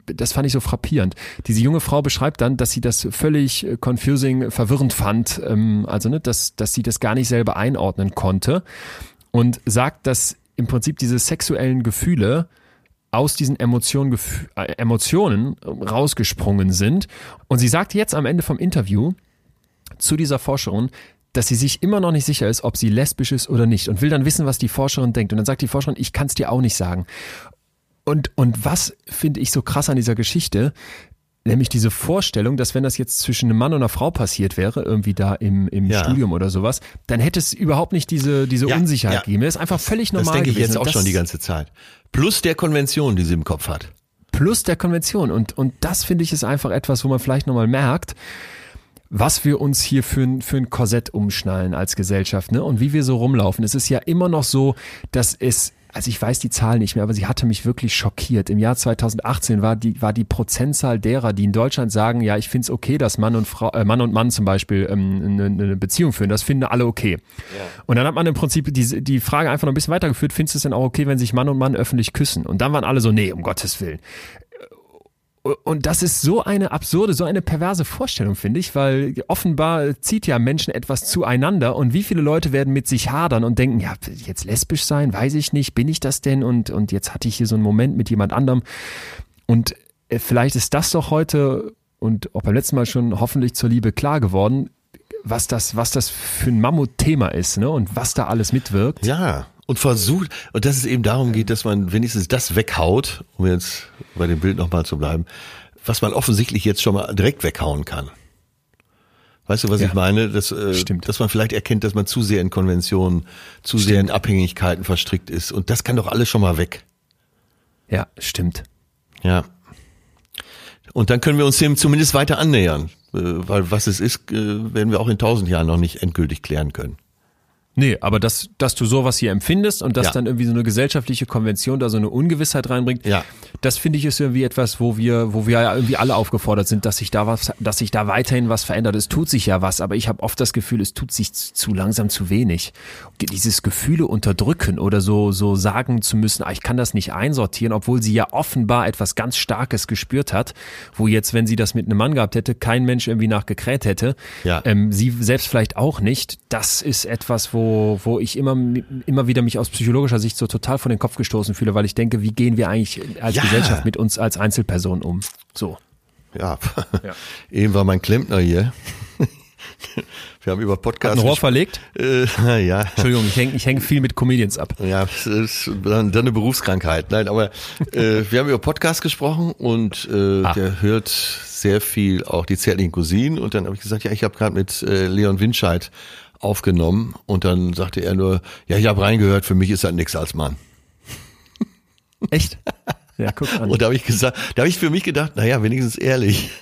das fand ich so frappierend. Diese junge Frau beschreibt dann, dass sie das völlig äh, confusing, verwirrend fand, ähm, also ne, dass, dass sie das gar nicht selber einordnen konnte und sagt, dass im Prinzip diese sexuellen Gefühle aus diesen Emotionen, äh, Emotionen rausgesprungen sind. Und sie sagt jetzt am Ende vom Interview zu dieser Forscherin, dass sie sich immer noch nicht sicher ist, ob sie lesbisch ist oder nicht und will dann wissen, was die Forscherin denkt. Und dann sagt die Forscherin, ich kann es dir auch nicht sagen. Und, und was finde ich so krass an dieser Geschichte? Nämlich diese Vorstellung, dass wenn das jetzt zwischen einem Mann und einer Frau passiert wäre, irgendwie da im, im Ja. Studium oder sowas, dann hätte es überhaupt nicht diese, diese Ja, Unsicherheit ja. gegeben. Das ist einfach völlig normal Das denke ich gewesen. jetzt auch das, schon die ganze Zeit. Plus der Konvention, die sie im Kopf hat. Plus der Konvention. Und, und das finde ich ist einfach etwas, wo man vielleicht nochmal merkt, was wir uns hier für ein, für ein Korsett umschnallen als Gesellschaft, ne? Und wie wir so rumlaufen. Es ist ja immer noch so, dass es, also ich weiß die Zahl nicht mehr, aber sie hatte mich wirklich schockiert. Im Jahr 2018 war die, war die Prozentzahl derer, die in Deutschland sagen, ja, ich finde es okay, dass Mann und Frau, äh, Mann und Mann zum Beispiel ähm, eine, eine Beziehung führen. Das finden alle okay. Und dann hat man im Prinzip die, die Frage einfach noch ein bisschen weitergeführt, findest du es denn auch okay, wenn sich Mann und Mann öffentlich küssen? Und dann waren alle so, nee, um Gottes Willen. Und das ist so eine absurde, so eine perverse Vorstellung, finde ich, weil offenbar zieht ja Menschen etwas zueinander und wie viele Leute werden mit sich hadern und denken, ja, jetzt lesbisch sein, weiß ich nicht, bin ich das denn? Und, und jetzt hatte ich hier so einen Moment mit jemand anderem. Und äh, vielleicht ist das doch heute und auch beim letzten Mal schon hoffentlich zur Liebe klar geworden, was das, was das für ein Mammutthema ist, ne? Und was da alles mitwirkt. Ja. Und versucht, und dass es eben darum geht, dass man wenigstens das weghaut, um jetzt bei dem Bild nochmal zu bleiben, was man offensichtlich jetzt schon mal direkt weghauen kann. Weißt du, was Ja. ich meine? Dass, äh, Stimmt. dass man vielleicht erkennt, dass man zu sehr in Konventionen, zu sehr in Abhängigkeiten verstrickt ist. Und das kann doch alles schon mal weg. Ja, stimmt. Ja. Und dann können wir uns dem zumindest weiter annähern. Äh, Weil was es ist, äh, werden wir auch in tausend Jahren noch nicht endgültig klären können. Nee, aber dass, dass du sowas hier empfindest und dass Ja. dann irgendwie so eine gesellschaftliche Konvention da so eine Ungewissheit reinbringt, Ja. das finde ich ist irgendwie etwas, wo wir, wo wir ja irgendwie alle aufgefordert sind, dass sich da was, dass sich da weiterhin was verändert. Es tut sich ja was, aber ich habe oft das Gefühl, es tut sich zu langsam zu wenig. Dieses Gefühle unterdrücken oder so, so sagen zu müssen, ah, ich kann das nicht einsortieren, obwohl sie ja offenbar etwas ganz Starkes gespürt hat, wo jetzt, wenn sie das mit einem Mann gehabt hätte, kein Mensch irgendwie nachgekräht hätte. Ja. Ähm, sie selbst vielleicht auch nicht. Das ist etwas, wo, wo ich immer, immer wieder mich aus psychologischer Sicht so total vor den Kopf gestoßen fühle, weil ich denke, wie gehen wir eigentlich als Ja. Gesellschaft mit uns als Einzelpersonen um? So. Ja. Ja. Eben war mein Klempner hier. Wir haben über Hat Podcast. ein Rohr verlegt? äh, ja. Entschuldigung, ich hänge ich häng viel mit Comedians ab. Ja, es ist dann, dann eine Berufskrankheit. Nein, aber äh, wir haben über Podcast gesprochen und äh, Ah. der hört sehr viel auch die zärtlichen Cousinen und dann habe ich gesagt, ja, ich habe gerade mit äh, Leon Winscheid aufgenommen und dann sagte er nur, ja, ich habe reingehört, für mich ist das nichts als Mann. Echt? Ja, guck an. Und da habe ich gesagt, da habe ich für mich gedacht, naja, wenigstens ehrlich.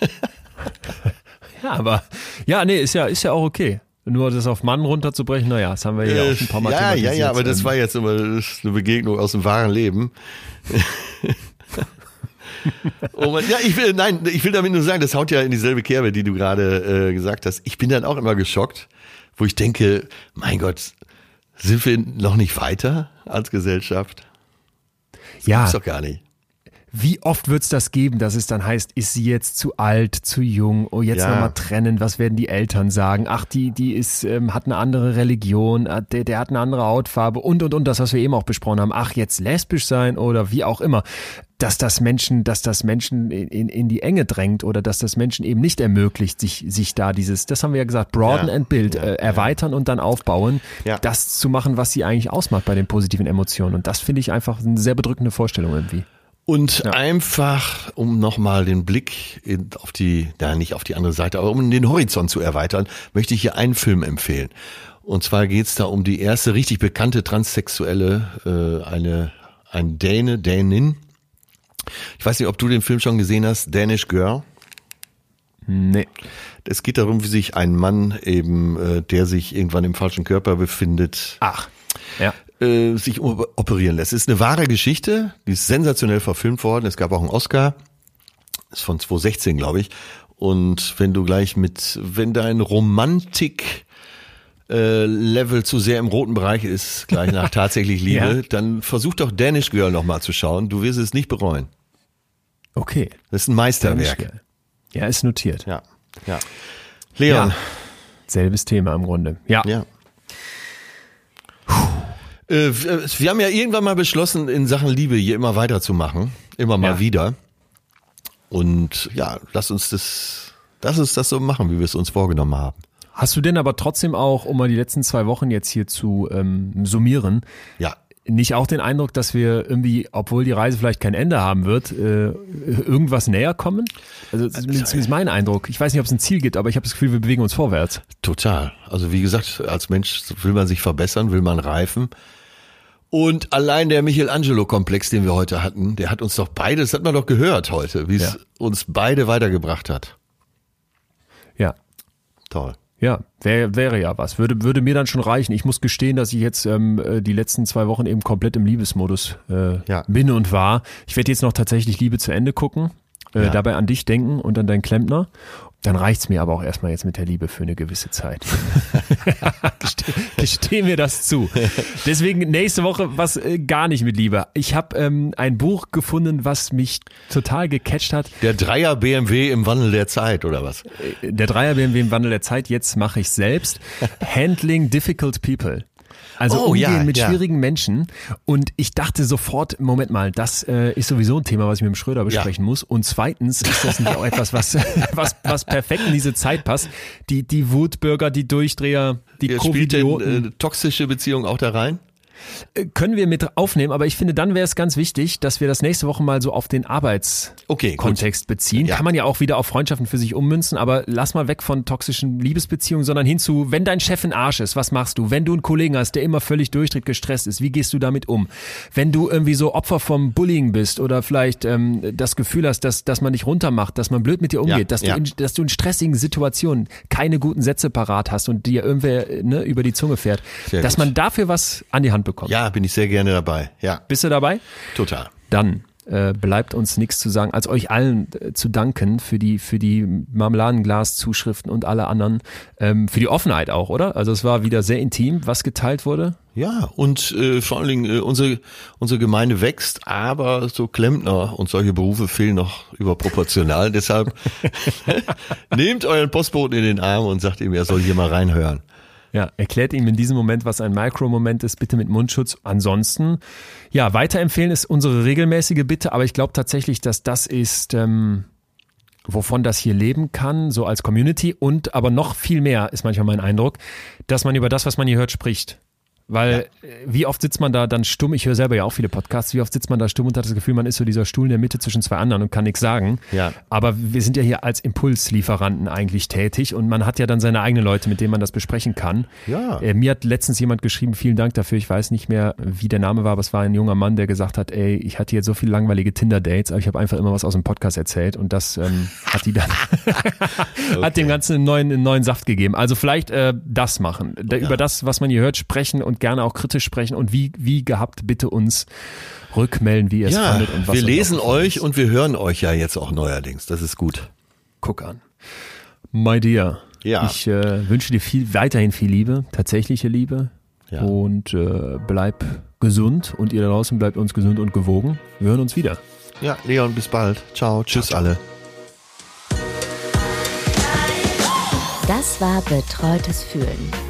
Ja, aber ja, nee, ist ja, ist ja auch okay. Nur das auf Mann runterzubrechen, naja, das haben wir ja auch ein paar Mal Äh, ja, ja, ja, aber das Ähm, war jetzt immer eine Begegnung aus dem wahren Leben. oh Mann, ja, ich will, nein, ich will damit nur sagen, das haut ja in dieselbe Kerbe, die du gerade äh, gesagt hast. Ich bin dann auch immer geschockt, wo ich denke, mein Gott, sind wir noch nicht weiter als Gesellschaft? ja, Ist doch gar nicht. Wie oft wird's das geben, dass es dann heißt, ist sie jetzt zu alt, zu jung, oh jetzt Ja. nochmal trennen, was werden die Eltern sagen? Ach, die, die ist, ähm, hat eine andere Religion, ah, der, der hat eine andere Hautfarbe und und und das, was wir eben auch besprochen haben. Ach, jetzt lesbisch sein oder wie auch immer. Dass das Menschen, dass das Menschen in, in, in die Enge drängt oder dass das Menschen eben nicht ermöglicht, sich, sich da dieses, das haben wir ja gesagt, broaden Ja. and build, Ja, äh, erweitern und dann aufbauen, Ja. das zu machen, was sie eigentlich ausmacht bei den positiven Emotionen. Und das finde ich einfach eine sehr bedrückende Vorstellung irgendwie. Und einfach, um nochmal den Blick in, auf die, na nicht auf die andere Seite, aber um den Horizont zu erweitern, möchte ich hier einen Film empfehlen. Und zwar geht's da um die erste richtig bekannte Transsexuelle, äh, eine ein Däne, Dänin. Ich weiß nicht, ob du den Film schon gesehen hast, Danish Girl. Nee. Es geht darum, wie sich ein Mann eben, äh, der sich irgendwann im falschen Körper befindet, Ach. Ja. Äh, sich operieren lässt. Es ist eine wahre Geschichte, die ist sensationell verfilmt worden. Es gab auch einen Oscar, ist von 2016, glaube ich. Und wenn du gleich mit, wenn dein Romantik äh, Level zu sehr im roten Bereich ist, gleich nach tatsächlich Liebe, Ja. dann versuch doch Danish Girl nochmal zu schauen. Du wirst es nicht bereuen. Okay. Das ist ein Meisterwerk. Ja, ist notiert. Ja, ja. Leon, Ja. Selbes Thema im Grunde. Ja. Ja. Äh, wir haben ja irgendwann mal beschlossen, in Sachen Liebe hier immer weiterzumachen. Immer mal Ja. wieder. Und ja, lass uns das, lass uns das so machen, wie wir es uns vorgenommen haben. Hast du denn aber trotzdem auch, um mal die letzten zwei Wochen jetzt hier zu ähm, summieren, Ja. nicht auch den Eindruck, dass wir irgendwie, obwohl die Reise vielleicht kein Ende haben wird, äh, irgendwas näher kommen? Also das ist zumindest mein Eindruck. Ich weiß nicht, ob es ein Ziel gibt, aber ich habe das Gefühl, wir bewegen uns vorwärts. Total. Also wie gesagt, als Mensch will man sich verbessern, will man reifen. Und allein der Michelangelo-Komplex, den wir heute hatten, der hat uns doch beide, das hat man doch gehört heute, wie es Ja. uns beide weitergebracht hat. Ja. Toll. Ja, wär, wäre ja was. Würde, würde mir dann schon reichen. Ich muss gestehen, dass ich jetzt ähm, äh, die letzten zwei Wochen eben komplett im Liebesmodus äh, Ja. bin und war. Ich werde jetzt noch tatsächlich Liebe zu Ende gucken, äh, Ja. dabei an dich denken und an deinen Klempner. Dann reicht's mir aber auch erstmal jetzt mit der Liebe für eine gewisse Zeit. Geste Gesteh mir das zu. Deswegen nächste Woche was äh, gar nicht mit Liebe. Ich habe ähm, ein Buch gefunden, was mich total gecatcht hat. Der Dreier BMW im Wandel der Zeit, oder was? Der Dreier BMW im Wandel der Zeit, jetzt mache ich selbst. Handling Difficult People. Also Oh, umgehen ja, mit ja. schwierigen Menschen. Und ich dachte sofort, Moment mal, das äh, ist sowieso ein Thema, was ich mit dem Schröder besprechen muss. Und zweitens ist das nicht auch etwas, was, was, was perfekt in diese Zeit passt. Die, die Wutbürger, die Durchdreher, die Ihr spielt denn äh, toxische Beziehung auch da rein? Äh, können wir mit aufnehmen, aber ich finde, dann wäre es ganz wichtig, dass wir das nächste Woche mal so auf den Arbeitskontext Okay, beziehen. Ja. Kann man ja auch wieder auf Freundschaften für sich ummünzen, aber lass mal weg von toxischen Liebesbeziehungen, sondern hin zu, wenn dein Chef ein Arsch ist, was machst du? Wenn du einen Kollegen hast, der immer völlig durchdreht, gestresst ist, wie gehst du damit um? Wenn du irgendwie so Opfer vom Bullying bist oder vielleicht ähm, das Gefühl hast, dass, dass man dich runtermacht, dass man blöd mit dir umgeht, Ja, dass, ja. du in, dass du in stressigen Situationen keine guten Sätze parat hast und dir irgendwer ne, über die Zunge fährt, Sehr dass gut. man dafür was an die Hand bekommt. Ja, bin ich sehr gerne dabei. Ja, Bist du dabei? total. Dann äh, bleibt uns nichts zu sagen, als euch allen äh, zu danken für die für die Marmeladenglas-Zuschriften und alle anderen, ähm, für die Offenheit auch, oder? Also es war wieder sehr intim, was geteilt wurde. Ja, und äh, vor allen Dingen äh, unsere, unsere Gemeinde wächst, aber so Klempner und solche Berufe fehlen noch überproportional. Deshalb nehmt euren Postboten in den Arm und sagt ihm, er soll hier mal reinhören. Ja, erklärt ihm in diesem Moment, was ein Micro-Moment ist, bitte mit Mundschutz. Ansonsten, ja, weiterempfehlen ist unsere regelmäßige Bitte, aber ich glaube tatsächlich, dass das ist, ähm, wovon das hier leben kann, so als Community und aber noch viel mehr ist manchmal mein Eindruck, dass man über das, was man hier hört, spricht. Weil äh, wie oft sitzt man da dann stumm, ich höre selber ja auch viele Podcasts, wie oft sitzt man da stumm und hat das Gefühl, man ist so dieser Stuhl in der Mitte zwischen zwei anderen und kann nichts sagen. Ja. Aber wir sind ja hier als Impulslieferanten eigentlich tätig und man hat ja dann seine eigenen Leute, mit denen man das besprechen kann. Ja. Äh, mir hat letztens jemand geschrieben, vielen Dank dafür, ich weiß nicht mehr, wie der Name war, aber es war ein junger Mann, der gesagt hat, ey, ich hatte jetzt so viele langweilige Tinder-Dates, aber ich habe einfach immer was aus dem Podcast erzählt und das ähm, hat die dann, hat dem Ganzen einen neuen, einen neuen Saft gegeben. Also vielleicht äh, das machen, da, über das, was man hier hört, sprechen und gerne auch kritisch sprechen und wie, wie gehabt bitte uns rückmelden, wie ihr es Ja, fandet und was wir lesen euch ist. und wir hören euch ja jetzt auch neuerdings. Das ist gut. Guck an. My dear. Ja. Ich äh, wünsche dir viel, weiterhin viel Liebe, tatsächliche Liebe. Ja. Und äh, bleib gesund und ihr da draußen bleibt uns gesund und gewogen. Wir hören uns wieder. Ja, Leon, bis bald. Ciao, tschüss alle. Das war Betreutes Fühlen.